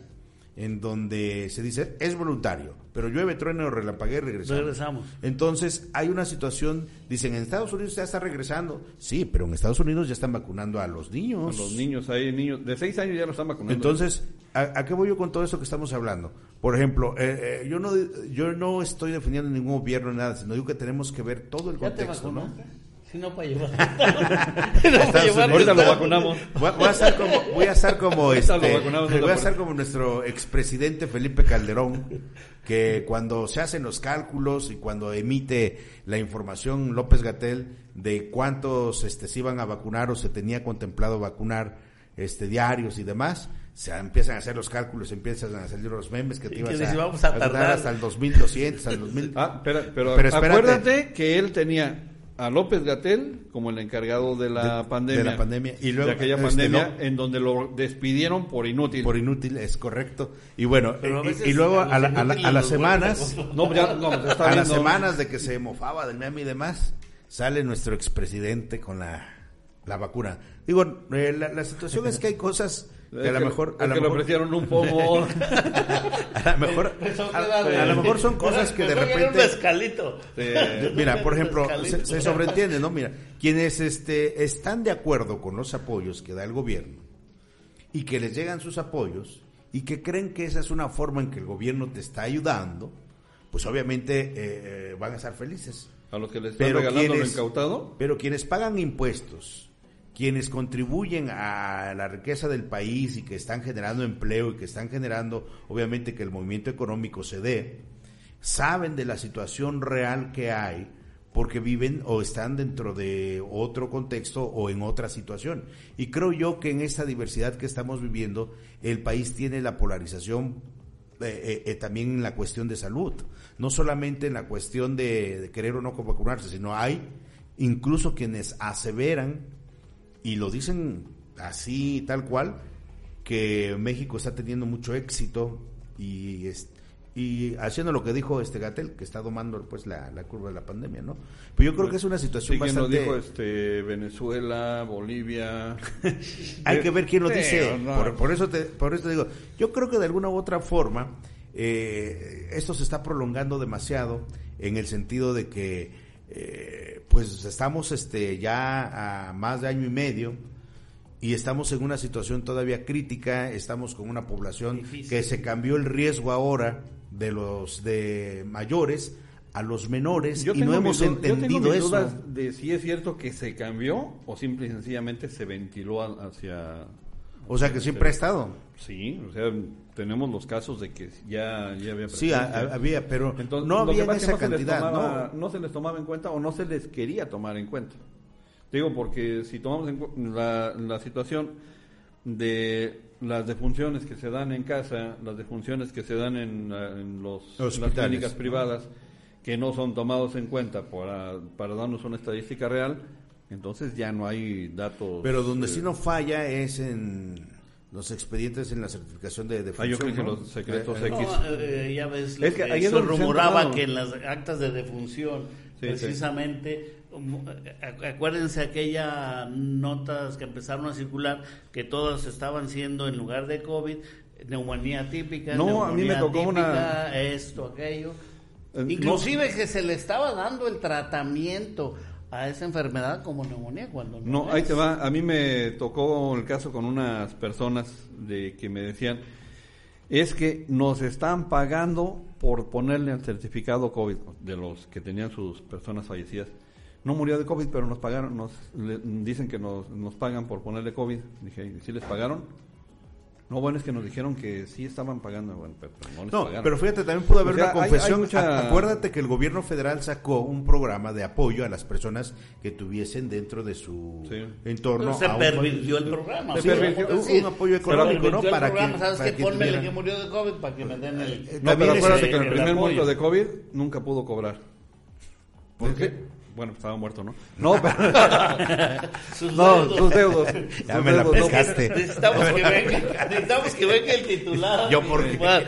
en donde se dice es voluntario, pero llueve, trueno, relampaguea y regresamos. Regresamos. Entonces, hay una situación, dicen, en Estados Unidos ya está regresando. Sí, pero en Estados Unidos ya están vacunando a los niños. Los niños, hay niños de 6 años ya lo están vacunando. Entonces, ¿a, a qué voy yo con todo eso que estamos hablando? Por ejemplo, eh, eh, yo no yo no estoy defendiendo ningún gobierno ni nada, sino digo que tenemos que ver todo el ¿Ya te contexto, ¿no? Si no, para llevar. No, Ahorita lo vacunamos. Voy a, voy a estar como, voy a estar como Ahorita este, voy a estar como nuestro expresidente Felipe Calderón, que cuando se hacen los cálculos y cuando emite la información López Gatel de cuántos este se iban a vacunar o se tenía contemplado vacunar este diarios y demás, se empiezan a hacer los cálculos, empiezan a salir los memes que te ibas que a, vamos a tardar. hasta el 2200, al 2000. Ah, pero, Pero espérate. acuérdate que él tenía a López Gatel como el encargado de la De- pandemia. de la pandemia. Y luego, de aquella este, pandemia no. en donde lo despidieron por inútil. por inútil, es correcto. Y bueno, Pero y- luego a la- a la- a las semanas. No, ya, no, se está a las semanas de que se mofaba del meme y demás, sale nuestro expresidente con la, la vacuna. Digo, eh, la, la situación es que hay cosas que a lo mejor, a lo le mejor, ofrecieron un pomo. a lo mejor, Eso a, lo mejor son cosas que de un repente, mezcalito. Sí. Mira, por ejemplo, se, se sobreentiende, ¿no? Mira, quienes este, están de acuerdo con los apoyos que da el gobierno y que les llegan sus apoyos y que creen que esa es una forma en que el gobierno te está ayudando, pues obviamente eh, eh, van a estar felices. A los que les están Pero regalando lo quienes- incautado. Pero quienes pagan impuestos, quienes contribuyen a la riqueza del país y que están generando empleo y que están generando, obviamente, que el movimiento económico se dé, saben de la situación real que hay porque viven o están dentro de otro contexto o en otra situación. Y creo yo que en esta diversidad que estamos viviendo, el país tiene la polarización eh, eh, eh, también en la cuestión de salud, no solamente en la cuestión de, de querer o no vacunarse, sino hay incluso quienes aseveran y lo dicen así tal cual que México está teniendo mucho éxito y y haciendo lo que dijo este Gatel que está domando pues la, la curva de la pandemia, ¿no? Pero yo creo que es una situación Sí, quien lo bastante dijo este, Venezuela, Bolivia. hay que ver quién lo Sí, dice. no. Por, por eso te, por eso te digo, yo creo que de alguna u otra forma eh, esto se está prolongando demasiado en el sentido de que eh, pues estamos este ya a más de año y medio y estamos en una situación todavía crítica, estamos con una población Difícil. que se cambió el riesgo ahora de los de mayores a los menores Yo y no hemos entendido mis eso. dudas de si es cierto que se cambió o simple y sencillamente se ventiló hacia... O sea que siempre ha estado. Sí, o sea, tenemos los casos de que ya, ya había Sí, a- presencia. a- había, pero Entonces, no había esa se cantidad, tomaba- ¿no? no se les tomaba en cuenta o no se les quería tomar en cuenta. Digo, porque si tomamos en la, la situación de las defunciones que se dan en casa, las defunciones que se dan en, la- en los, las clínicas privadas, que no son tomados en cuenta para, para darnos una estadística real, entonces ya no hay datos. Pero donde eh, sí no falla es en los expedientes en la certificación de Ah, yo defunción. creo que ¿no? los secretos Eh, eh, X. No, eh, ya ves, Es que eh, ahí es se rumoraba que en las actas de defunción, Sí, precisamente, um, a- acuérdense aquellas notas que empezaron a circular, que todas estaban siendo en lugar de COVID, neumonía típica, No, a mí me neumonía una- esto, aquello. Eh, Inclusive que se le estaba dando el tratamiento a esa enfermedad como neumonía cuando no, No, ahí te va. A mí me tocó el caso con unas personas de que me decían, es que nos están pagando por ponerle el certificado COVID de los que tenían sus personas fallecidas. No murió de COVID, pero nos pagaron, nos le- dicen que nos, nos pagan por ponerle COVID. Dije, ¿y ¿sí les pagaron? No, bueno, es que nos dijeron que sí estaban pagando, bueno, pero, no les No, pagaron. pero fíjate, también pudo haber O sea, una hay- hay confesión. mucha- Acuérdate que el gobierno federal sacó un programa de apoyo a las personas que tuviesen dentro de su Sí. entorno. Pero se a un- pervirtió el programa. Se sí, pervirtió, un- apoyo económico, ¿no? el Para programa, que- ¿Sabes para que Pónmele tuviera- que murió de COVID para que me den el... No, También pero acuérdate que en el el primer muerto de COVID nunca pudo cobrar. ¿Por qué? Bueno, estaba muerto, ¿no? No, pero... Sus No, sus deudos. Ya sus me la deudos, no. Necesitamos que venga, necesitamos que venga el titular. Yo Bueno,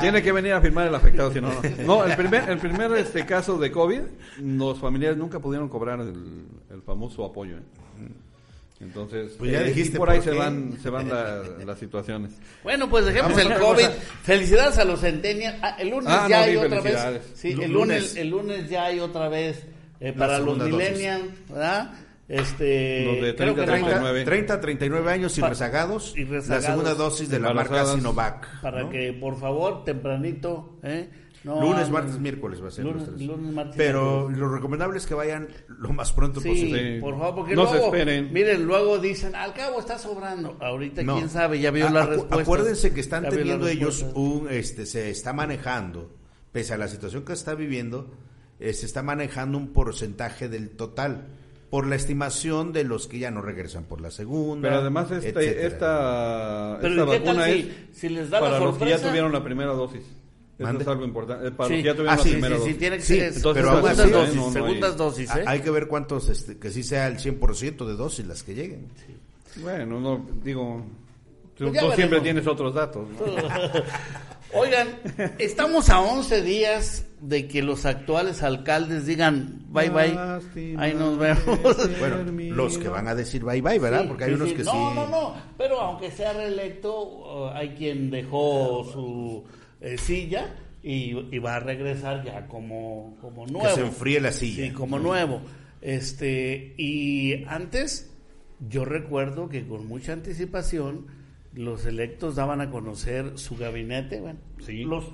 Tiene que venir a firmar el afectado, si no, no. No, el primer, el primer este caso de COVID, los familiares nunca pudieron cobrar el, el famoso apoyo. ¿eh? Entonces, Pues ya eh, dijiste y por ahí por se van, se van la- las situaciones. Bueno, pues dejemos el COVID. cosa. Felicidades a los centennials. Ah, el lunes Ah, ya no, hay otra vez. Sí, el Lunes. lunes, el lunes ya hay otra vez eh, para los millennials, ¿verdad? Este, Los de creo que 30, nada más 39. 30, 39 años y Pa- rezagados, y rezagados. la segunda dosis de la marca. Sinovac. para ¿no? que por favor tempranito, ¿eh? No lunes, martes, miércoles va a ser. Lunes, martes, Pero lo recomendable es que vayan lo más pronto Sí, posible. Sí. por favor, porque No se luego, esperen. miren, luego dicen, al cabo está sobrando. Ahorita, No. quién sabe, ya vio A- la respuesta. Acuérdense que están teniendo ellos un, este, se está manejando, pese a la situación que está viviendo, eh, se está manejando un porcentaje del total por la estimación de los que ya no regresan por la segunda. Pero además este, etcétera. esta, Pero esta ¿y qué tal vacuna si- es si les da la para los que ya tuvieron la primera dosis. Eso Mande. es algo importante. eh, Para Sí. los que ya tuvieron Ah, la sí, primera sí, sí, dosis. tiene que Sí, ser entonces, pero aún segundas así, dosis, no, no hay- dosis, ¿eh? Hay que ver cuántos, este, que sí sea el 100% de dosis las que lleguen. Bueno, no, digo, tú, Pues tú siempre tienes otros datos. ¿no? Oigan, estamos a 11 días de que los actuales alcaldes digan bye bye, Lástima ahí nos vemos. Bueno, los que van a decir bye bye, ¿verdad? Sí, Porque hay sí, unos que no, sí. No, no, pero aunque sea reelecto, uh, hay quien dejó su eh, silla y, y va a regresar ya como, como nuevo. Que se enfríe la silla. Sí, como nuevo. Este, y antes, yo recuerdo que con mucha anticipación los electos daban a conocer su gabinete, bueno, Sí. los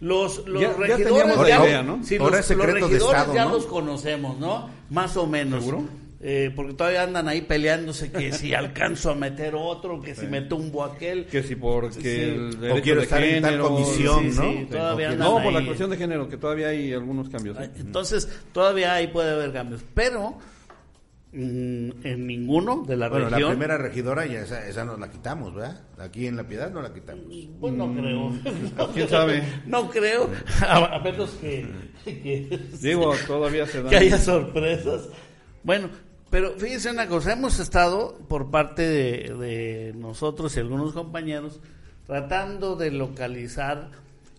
los, los Ya- regidores ya, idea, ¿no? sí, los, los de regidores Estado, ya ¿no? los conocemos, ¿no? Más o menos. ¿Seguro? Eh, porque todavía andan ahí peleándose que si alcanzo a meter otro, que si me tumbo aquel. Que si porque Sí. el O quiero de estar en tal género, comisión, Sí, ¿no? sí, todavía andan No, por la cuestión de género, que todavía hay algunos cambios. ¿eh? Entonces, todavía ahí puede haber cambios. Pero en ninguno de la Bueno, la región. primera regidora ya esa, esa nos la quitamos, ¿verdad? Aquí en La Piedad no la quitamos. Pues no creo. No ¿Quién creo. sabe? No creo. A, menos que, que, Digo, todavía se dan. que haya sorpresas. Bueno, pero fíjense una cosa, hemos estado por parte de, de nosotros y algunos compañeros tratando de localizar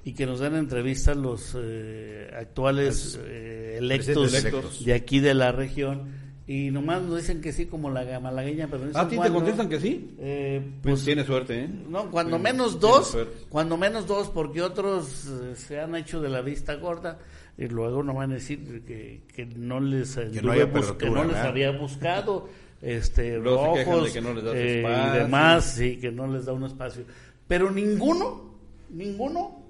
y que nos den entrevistas los eh, actuales eh, electos. de aquí de la región y nomás nos dicen que sí como la malagueña, pero no ¿A ti te contestan que sí? Eh, Pues pues tiene suerte, ¿eh? no, cuando menos dos, cuando menos dos, porque otros eh, se han hecho de la vista gorda y luego no van a decir que, que no les Que no apertura, que no les había buscado este Luego rojos de que no les das eh, y espacio. demás, sí, que no les da un espacio. Pero ninguno, ninguno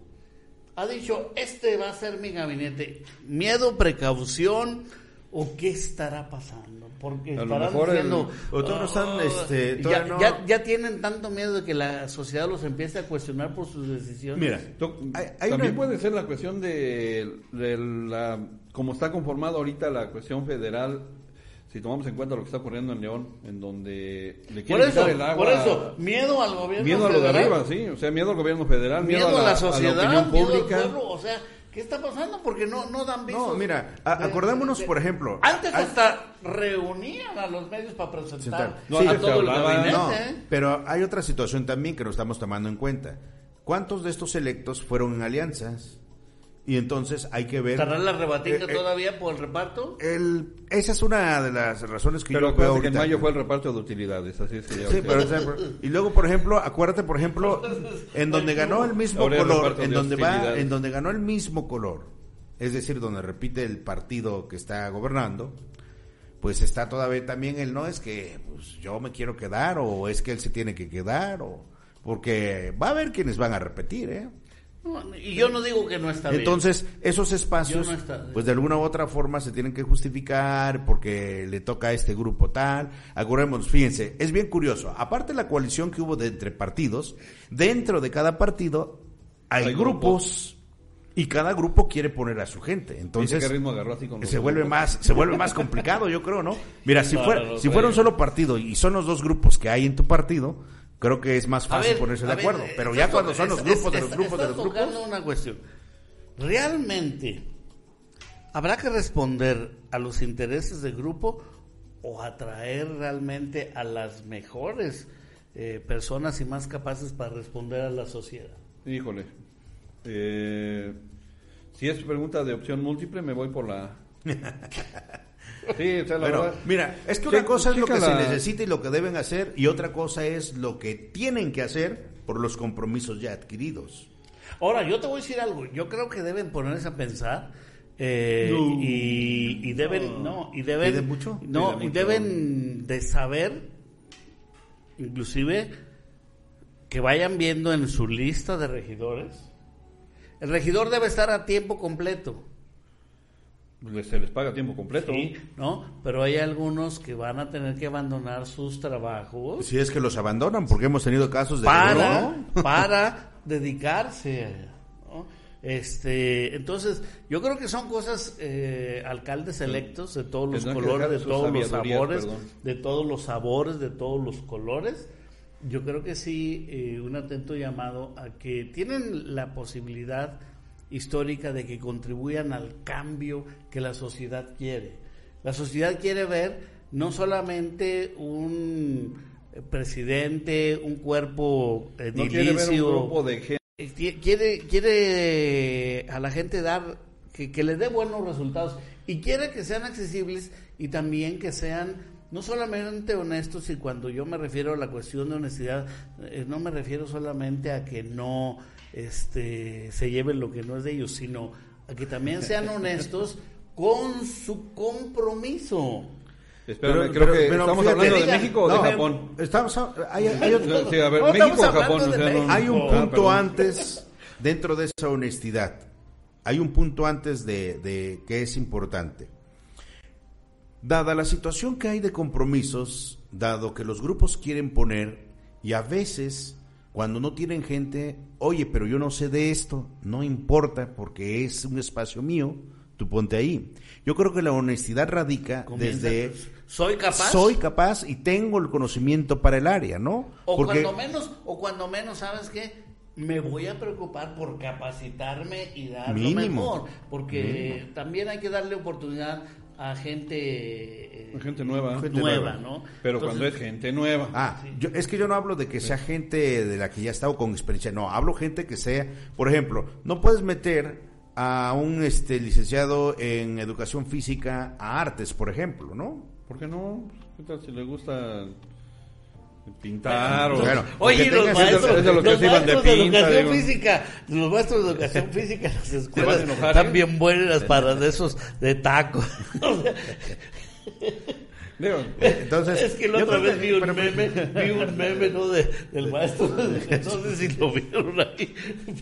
ha dicho, este va a ser mi gabinete. Miedo, precaución, o qué estará pasando. Porque A lo mejor el- diciendo, o todavía no están, "Ah", este, ya, no- ya- ya tienen tanto miedo de que la sociedad los empiece a cuestionar por sus decisiones. Mira, To- hay- hay También una- puede ser la cuestión de, de la como está conformada ahorita la cuestión federal, si tomamos en cuenta lo que está ocurriendo en León, en donde le por quieren eso, quitar el agua. por eso, miedo al gobierno miedo a lo de federal, arriba, sí, o sea, miedo al gobierno federal, miedo, miedo, a la, a sociedad, opinión miedo al pública. pueblo, o sea, ¿qué está pasando? Porque no, no dan visos. No, mira, a- acordémonos, por ejemplo, Antes hay- hasta reunían a los medios para presentar Sentar. No, a antes todo el gabinete. No, pero hay otra situación también que nos estamos tomando en cuenta. ¿Cuántos de estos electos fueron en alianzas? Y entonces hay que ver... ¿Estará la rebatinga Eh, eh, todavía por el reparto? el- esa es una de las razones que Pero yo veo que en mayo fue el reparto de utilidades, así es que ya- Sí, pero, o sea, y luego, por ejemplo, acuérdate, por ejemplo, en donde ganó el mismo Ahora color, en de donde va, en donde ganó el mismo color, es decir, donde repite el partido que está gobernando, pues está todavía también el no es que pues, yo me quiero quedar o es que él se tiene que quedar o porque va a haber quienes van a repetir, ¿eh? No, y yo no digo que no está bien. Entonces, esos espacios, Yo no está- pues de alguna u otra forma se tienen que justificar porque le toca a este grupo tal. Acordémonos, fíjense, es bien curioso. Aparte de la coalición que hubo de entre partidos, dentro de cada partido hay, Hay grupos y cada grupo quiere poner a su gente. ¿Viste Entonces, qué ritmo agarró así con los se vuelve grupos? más se vuelve más complicado, yo creo, ¿no? Mira, si No, fuera no, no, si fuera un solo partido y son los dos grupos que hay en tu partido, creo que es más fácil ver, ponerse de ver, acuerdo. eh, Pero ya cuando to- son los grupos es- de los es- grupos de los grupos, una cuestión. ¿Realmente habrá que responder a los intereses del grupo o atraer realmente a las mejores eh, personas y más capaces para responder a la sociedad? Híjole. Eh, si es pregunta de opción múltiple, me voy por la. Sí, o sea, la Bueno, verdad. mira, es que una cosa es lo que se necesita y lo que deben hacer y otra cosa es lo que tienen que hacer por los compromisos ya adquiridos. Ahora, yo te voy a decir algo. Yo creo que deben ponerse a pensar eh, No. y, y deben, no, y deben, ¿Piden mucho? no, Piden y mucho. deben de saber, inclusive, que vayan viendo en su lista de regidores. El regidor debe estar a tiempo completo. Les- se les paga tiempo completo. Sí, ¿no? Pero hay algunos que van a tener que abandonar sus trabajos Si es que los abandonan, porque hemos tenido casos de para, no. para dedicarse. ¿no? Este, entonces, yo creo que son cosas, eh, alcaldes electos de todos los colores, de todos los sabores, perdón. de todos los sabores, de todos los colores. Yo creo que sí, eh, un atento llamado a que tienen la posibilidad histórica de que contribuyan al cambio que la sociedad quiere. La sociedad quiere ver no solamente un eh, presidente, un cuerpo No quiere ver un edilicio, grupo de gente. eh, qui- quiere quiere a la gente dar que, que le dé buenos resultados y quiere que sean accesibles y también que sean no solamente honestos y cuando yo me refiero a la cuestión de honestidad eh, no me refiero solamente a que no este se lleven lo que no es de ellos sino a que también sean honestos con su compromiso Espérame, Pero- creo pero- que pero estamos fíjate, hablando de México o No, de Japón. Estamos, a- hay, hay otro- Sí, a ver, No, México estamos o Japón. hablando o sea, de no- México. hay un punto antes dentro de esa honestidad. Hay un punto antes de, de que es importante. Dada la situación que hay de compromisos, dado que los grupos quieren poner y a veces cuando no tienen gente, oye, pero yo no sé de esto, no importa porque es un espacio mío, tú ponte ahí. Yo creo que la honestidad radica Comienza, desde soy capaz soy capaz y tengo el conocimiento para el área, ¿no? O Porque- cuando menos, o cuando menos, ¿sabes qué? Me voy a preocupar por capacitarme y dar lo mejor. Porque también hay que darle oportunidad a gente, eh, Gente nueva. Gente nueva, nueva. ¿no? Pero Entonces, cuando es gente nueva. Ah, yo, es que yo no hablo de que sea gente de la que ya ha estado con experiencia, no, hablo gente que sea, por ejemplo, no puedes meter a un este licenciado en educación física a artes, por ejemplo, ¿no? ¿Por qué no? ¿Qué tal si le gusta pintar? o... Bueno, Oye, los maestros, es de lo que los de maestros de pinta, educación digo. física, los maestros de educación física en las escuelas enojar, están ¿eh? bien buenas para de esos de tacos. Digo, Entonces, es que la otra vez vi un pero- meme, vi un meme ¿no? de, del maestro, no sé si lo vieron ahí,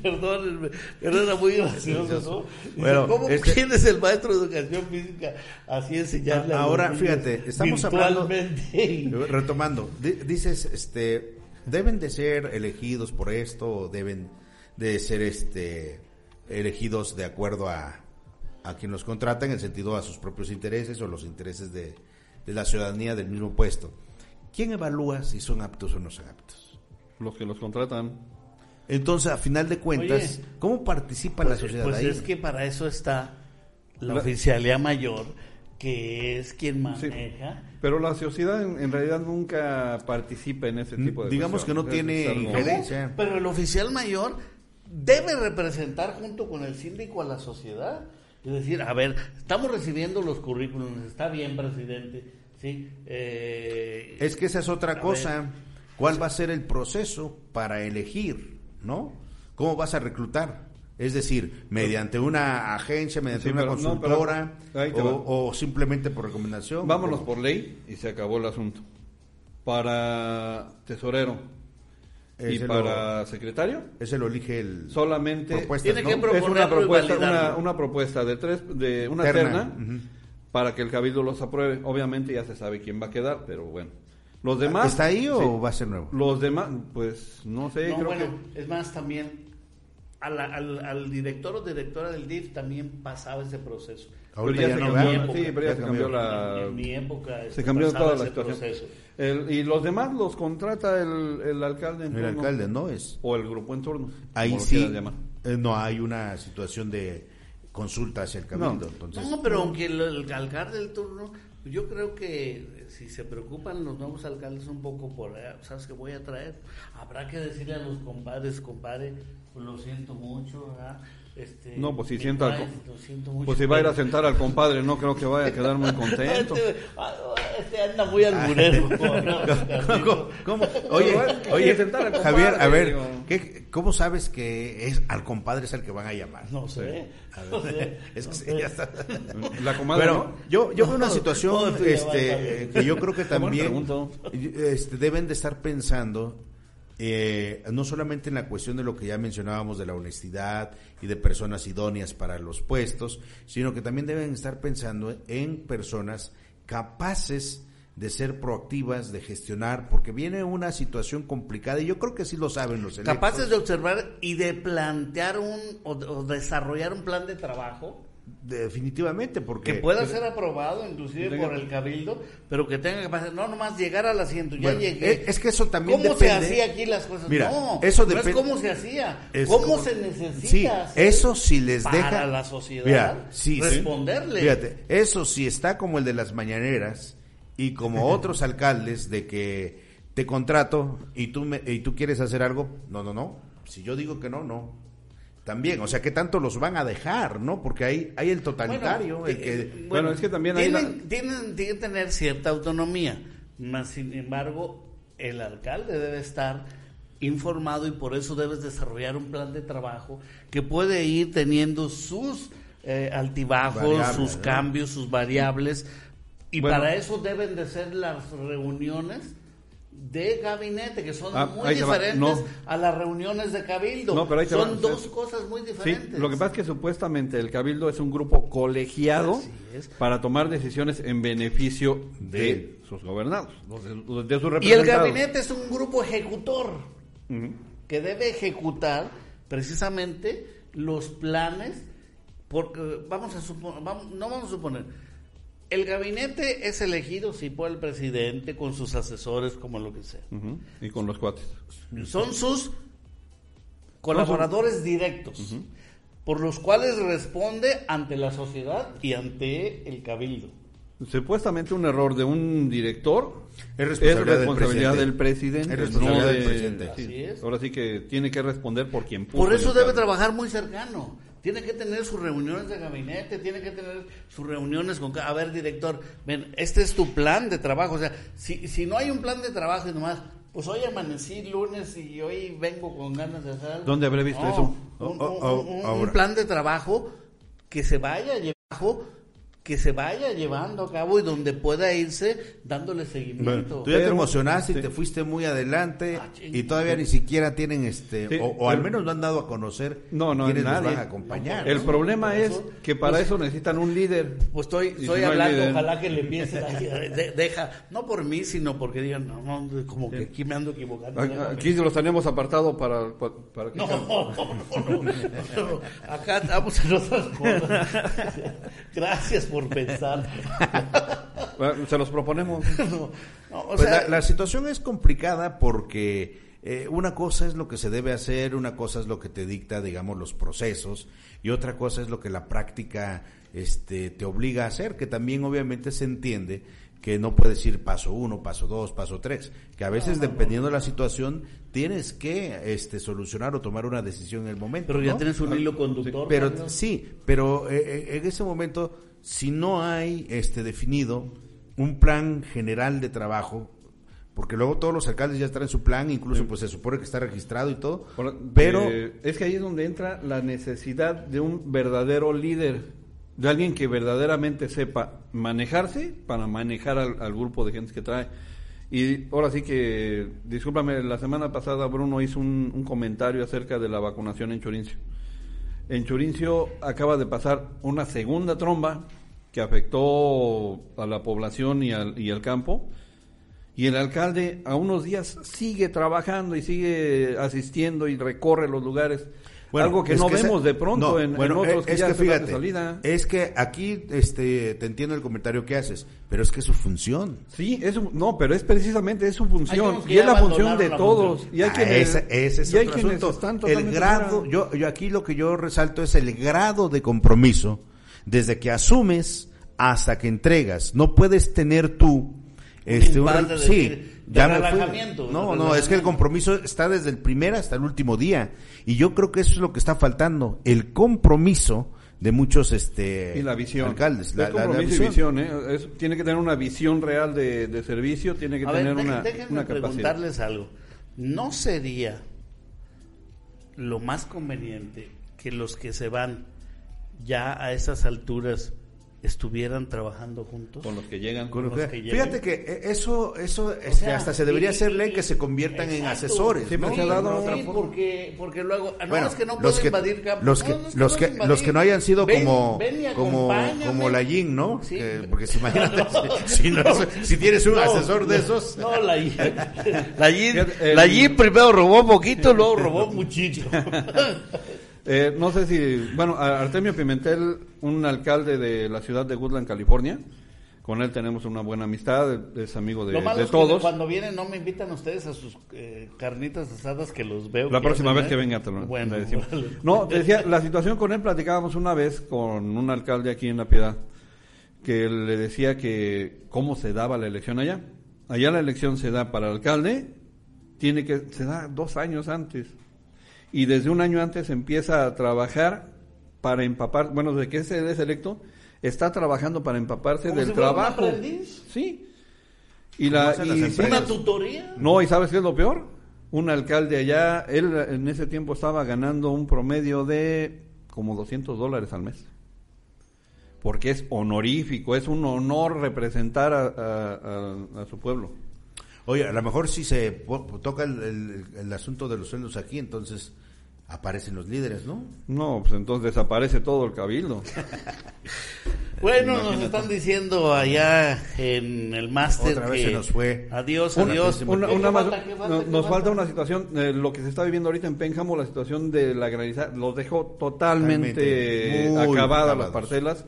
perdónenme, pero era muy gracioso, ¿no? Bueno, ¿cómo este- quién es el maestro de educación física? Así enseñarle a los Ahora, niños fíjate, estamos hablando- y- Retomando, di- dices, este, deben de ser elegidos por esto o deben de ser, este, elegidos de acuerdo a, a quien los contrata en el sentido a sus propios intereses o los intereses de, de la ciudadanía del mismo puesto. ¿Quién evalúa si son aptos o no son aptos? los que los contratan. Entonces, a final de cuentas, Oye, ¿cómo participa la Pues, sociedad pues ahí? es que para eso está la, La- oficialía mayor, que es quien maneja. Pero la sociedad en, en realidad nunca participa en ese tipo de Digamos que no tiene injerencia. Pero el oficial mayor debe representar junto con el síndico a la sociedad. Es decir, a ver, estamos recibiendo los currículums, está bien, presidente, ¿sí? Eh, Es que esa es otra cosa. ver, ¿Cuál va a ser el proceso para elegir, no? ¿Cómo vas a reclutar? Es decir, mediante una agencia, mediante Sí, una pero- no, consultora pero o, simplemente por recomendación. Vámonos ¿Cómo? por ley y se acabó el asunto. Para tesorero y Ese lo- para secretario, Ese lo elige el solamente Tiene que ¿no? es una propuesta, una, una propuesta de tres, de una Terna, para que el cabildo los apruebe. Obviamente ya se sabe quién va a quedar, pero bueno. Los demás. ¿Está ahí o Sí. va a ser nuevo? Los demás, pues no sé, no, creo bueno, que. es más, también a la- al, al director o directora del DIF también pasaba ese proceso. Ahorita Pero ya se no, cambió, ¿verdad? sí, pero ya, se cambió, la. En mi época se cambió toda la situación. proceso. El- y los demás los contrata el, el alcalde en El turno. alcalde no es. O el grupo en turno. Ahí sí eh, no hay una situación de consulta hacia el cabildo. No. Entonces, No, pero aunque el, el alcalde del turno, yo creo que si se preocupan los nuevos alcaldes un poco por, eh, ¿sabes qué voy a traer? Habrá que decirle a los compadres, compadre, pues lo siento mucho, ¿verdad? Este, No, pues si al siento mucho, Pues si va a ir a sentar al compadre, no creo que vaya a quedar muy contento. Este, ah, este anda muy alburero. ¿Cómo? cómo? Oye, oye, sentar al compadre, Javier, a ver. ¿qué- ¿cómo sabes que es al compadre es al que van a llamar? No sé. A ver, No sé, es que no sí, sé. ya está. La comadre, Pero ¿no? yo, yo veo una situación este, que yo creo que también este, deben de estar pensando eh, no solamente en la cuestión de lo que ya mencionábamos de la honestidad y de personas idóneas para los puestos, sino que también deben estar pensando en personas capaces de ser proactivas, de gestionar, porque viene una situación complicada y yo creo que sí lo saben los. Capaces de observar y de plantear un o, o desarrollar un plan de trabajo Definitivamente, porque... que pueda ser aprobado inclusive por el cabildo, pero que tenga capacidad, no nomás llegar al asiento, ya Bueno, llegué. es- que eso también ¿Cómo se hacía aquí las cosas? Mira, no, eso no es depende- cómo se hacía, Es cómo como- se necesita Sí, hacer eso sí les para deja la sociedad Mira, sí, sí. responderle. Fíjate, eso sí está como el de las mañaneras y como otros alcaldes de que te contrato y tú me, y tú quieres hacer algo, no, no, no. Si yo digo que no, no. También, o sea, ¿qué tanto los van a dejar, no? Porque hay hay el totalitario, Bueno, el que eh, Bueno, es que también hay tienen, tienen, tienen que tener cierta autonomía, mas sin embargo el alcalde debe estar informado y por eso debes desarrollar un plan de trabajo que puede ir teniendo sus eh, altibajos, Variables, sus ¿no? cambios, sus variables y Bueno. para eso deben de ser las reuniones de gabinete que son Ah, muy diferentes No. a las reuniones de cabildo. No, pero son dos cosas muy Sí, diferentes. lo que pasa es que supuestamente el cabildo es un grupo colegiado para tomar decisiones en beneficio de, De- sus gobernados, de, de sus Y el gabinete es un grupo ejecutor que debe ejecutar precisamente los planes, porque vamos a suponer, no vamos a suponer, el gabinete es elegido sí por el presidente con sus asesores como lo que sea. Y con los cuates. Son sus colaboradores directos, por los cuales responde ante la sociedad y ante el cabildo. Supuestamente un error de un director Es responsabilidad del responsabilidad presidente. del presidente. Es responsabilidad no del de- presidente. sí. Así es. Ahora sí que tiene que responder por quien puso. Por eso debe trabajar muy cercano. Tiene que tener sus reuniones de gabinete, tiene que tener sus reuniones con... A ver, director, ven, este es tu plan de trabajo. O sea, si, si no hay un plan de trabajo y nomás, pues hoy amanecí lunes y hoy vengo con ganas de hacer algo. ¿Dónde habré visto No, eso? Un, Oh, oh, un- un- ahora. un plan de trabajo que se vaya llevando que se vaya llevando a cabo y donde pueda irse dándole seguimiento. Tú ya te emocionaste sí. y te fuiste muy adelante Ah, y todavía ni siquiera tienen este, Sí, o, o al menos no han dado a conocer No, no, quiénes los nadie. van a acompañar. El ¿no? problema es eso, que para pues- eso necesitan un líder. Pues estoy, estoy si no hay hablando, ojalá que le empiecen a de- deja, no por mí, sino porque digan, no, no, como que aquí me ando equivocando. Aquí los tenemos apartados para, para, para que No, no, no, no. acá estamos en otras cosas. Gracias por pensar. Bueno, se los proponemos. No, no, o Pues sea, la, la situación es complicada porque eh, una cosa es lo que se debe hacer, una cosa es lo que te dicta, digamos, los procesos y otra cosa es lo que la práctica este, te obliga a hacer, que también obviamente se entiende que no puedes ir paso uno, paso dos, paso tres, que a veces dependiendo de la situación tienes que este, solucionar o tomar una decisión en el momento. pero ya tienes un hilo conductor. Pero sí, pero eh, eh, en ese momento, si no hay este definido un plan general de trabajo, porque luego todos los alcaldes ya están en su plan, incluso pues se supone que está registrado y todo, Por- pero eh, es que ahí es donde entra la necesidad de un verdadero líder, de alguien que verdaderamente sepa manejarse para manejar al, al grupo de gente que trae. Y ahora sí que, discúlpame, la semana pasada Bruno hizo un, un comentario acerca de la vacunación en Chorincio. En Chorincio acaba de pasar una segunda tromba que afectó a la población y al, y al campo. Y el alcalde a unos días sigue trabajando y sigue asistiendo y recorre los lugares. Algo que no esa- vemos de pronto no, en, en bueno, otros eh, que es ya que se dan de fíjate, salida. es que aquí este te entiendo el comentario que haces, pero es que es su función. Sí, es un- no, pero es precisamente es su Hay función que y es ya la función de la todos. función. Y hay Ah, quienes, ese, ese es y hay otro quienes asunto. están el grado, fuera. yo, yo aquí lo que yo resalto es el grado de compromiso desde que asumes hasta que entregas. No puedes tener tú este, de sí, decir, de ya me fui. No, no, es que el compromiso está desde el primer hasta el último día y yo creo que eso es lo que está faltando, el compromiso de muchos este y la visión. alcaldes, la, Es la- la compromiso y visión, ¿eh? Es- tiene que tener una visión real de, de servicio, tiene que A tener una, déjenme una capacidad. preguntarles algo. ¿No sería lo más conveniente que los que se van ya a esas alturas estuvieran trabajando juntos? Con los que llegan. Con lo los que- que fíjate que eh, eso, eso este, sea, hasta se debería y- hacer ley que se conviertan en asesores. Siempre ¿no? se ha dado De otra Sí, forma. porque, porque luego, no, Bueno, es que no los que, invadir campos. los que, no, los que, invadir. los que no hayan sido Ven- como, ven y como, como la Yin, ¿no? Sí. Que- porque si imagínate, si, si no- si tienes un No, asesor de esos. No, la Yin. La Yin, la Yin primero robó poquito, luego robó muchísimo. Eh, no sé si, bueno, Artemio Pimentel, un alcalde de la ciudad de Woodland, California, con él tenemos una buena amistad, es amigo de, Lo malo de es que todos. cuando vienen no me invitan ustedes a sus eh, carnitas asadas que los veo. La próxima hacen, vez ¿eh? que venga te lo Bueno, decimos. No, te decía, la situación con él platicábamos una vez con un alcalde aquí en La Piedad, que le decía que cómo se daba la elección allá. Allá la elección se da para alcalde, tiene que, se da dos años antes. Y desde un año antes empieza a trabajar para empapar, bueno, desde que se es electo, está trabajando para empaparse del si fuera un trabajo. aprendiz. Sí. Y la, y-. ¿Una tutoría? no, ¿y sabes qué es lo peor? Un alcalde allá, él en ese tiempo estaba ganando un promedio de como 200 dólares al mes. Porque es honorífico, es un honor representar a, a- a- a su pueblo. Oye, a lo mejor si se toca el, el- el asunto de los sueldos aquí, entonces aparecen los líderes, ¿no? No, pues entonces desaparece todo el cabildo. Bueno, nos están diciendo allá en el máster Otra vez que se nos fue. Adiós, Una- adiós. una- ¿Qué una más- nos falta? falta una situación, eh, lo que se está viviendo ahorita en Pénjamo, la situación de la granizada, los dejó totalmente, Totalmente, muy acabadas las acabados. parcelas.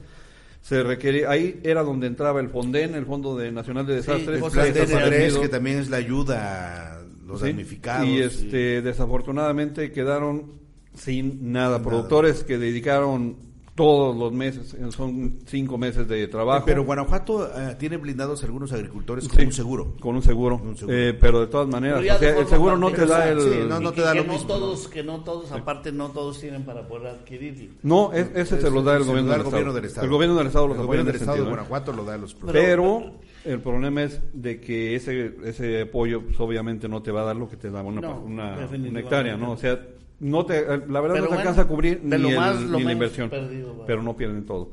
Se requiere, ahí era donde entraba el Fonden, el Fondo de Nacional de Desastres. Sí, El de DN3, desaparecido. que también es la ayuda a los Sí, damnificados. Y este, desafortunadamente quedaron sin nada. Productores que dedicaron todos los meses, eh, son cinco meses de trabajo. Pero Guanajuato eh, tiene blindados a algunos agricultores con Sí, un seguro. Con un seguro. Un seguro. Eh, pero de todas maneras, Pero ya o sea, de el seguro no te da el... sí, no, te da que lo no mismo, todos, que no todos, aparte no todos tienen para poder adquirirlo. No, es- ese se lo da el gobierno, da del, el gobierno estado. del Estado. El gobierno del Estado los El gobierno del Estado de sentido, ¿eh? Guanajuato lo da a los Pero el problema es de que ese ese apoyo pues, obviamente no te va a dar lo que te da una, No, una, una hectárea, ¿no? O sea, no te, la verdad Pero no te bueno, alcanza a cubrir ni, lo el- más, lo ni la inversión, perdido, pero no pierden todo.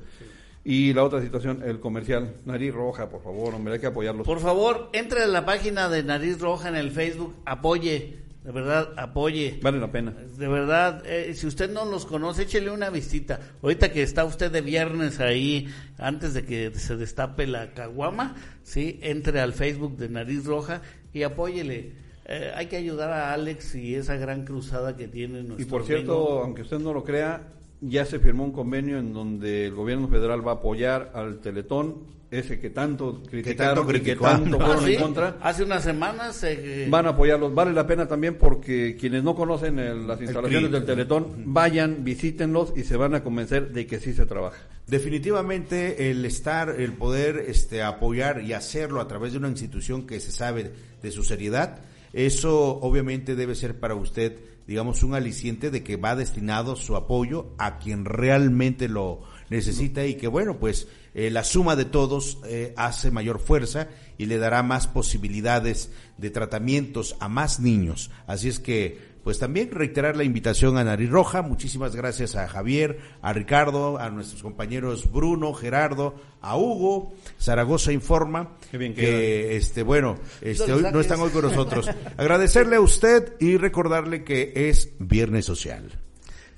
Y la otra situación, el comercial, nariz roja, por favor, hombre, hay que apoyarlos. Por favor, entre a la página de Nariz Roja en el Facebook, apoye, de verdad, apoye. Vale la pena. De verdad, eh, si usted no los conoce, échele una visita. Ahorita que está usted de viernes ahí, antes de que se destape la caguama, sí, entre al Facebook de Nariz Roja y apóyele. Eh, hay que ayudar a Alex y esa gran cruzada que tiene nuestro Y por amigo. cierto, aunque usted no lo crea, ya se firmó un convenio en donde el gobierno federal va a apoyar al Teletón, ese que tanto criticaron tanto y que tanto Ah, fueron sí, en contra. Hace unas semanas eh, Van a apoyarlos. Vale la pena también porque quienes no conocen el- las instalaciones del Teletón, vayan, visítenlos y se van a convencer de que sí se trabaja. Definitivamente el estar, el poder este, apoyar y hacerlo a través de una institución que se sabe de su seriedad, eso obviamente debe ser para usted, digamos, un aliciente de que va destinado su apoyo a quien realmente lo necesita y que bueno, pues eh, la suma de todos eh, hace mayor fuerza y le dará más posibilidades de tratamientos a más niños. Así es que pues también reiterar la invitación a Nariz Roja. Muchísimas gracias a Javier, a Ricardo, a nuestros compañeros Bruno, Gerardo, a Hugo, Zaragoza Informa, Qué bien que queda. este bueno, este No hoy no están hoy con nosotros. Agradecerle a usted y recordarle que es Viernes Social.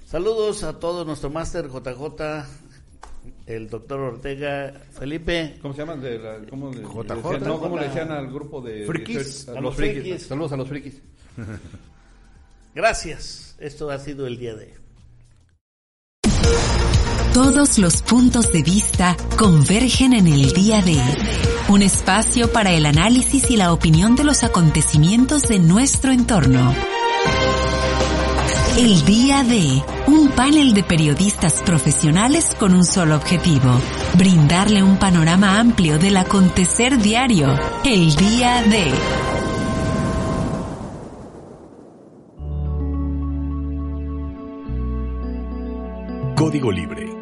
Saludos a todo nuestro máster JJ, el doctor Ortega, Felipe. ¿Cómo se llaman? De la- ¿cómo le, JJ? le decían, no, ¿cómo le decían al grupo de... Frikis. de- A a los los frikis. frikis. Saludos a los frikis. Gracias. Esto ha sido el día de. Todos los puntos de vista convergen en el día de un espacio para el análisis y la opinión de los acontecimientos de nuestro entorno. El día de un panel de periodistas profesionales con un solo objetivo, brindarle un panorama amplio del acontecer diario. El día de Código Libre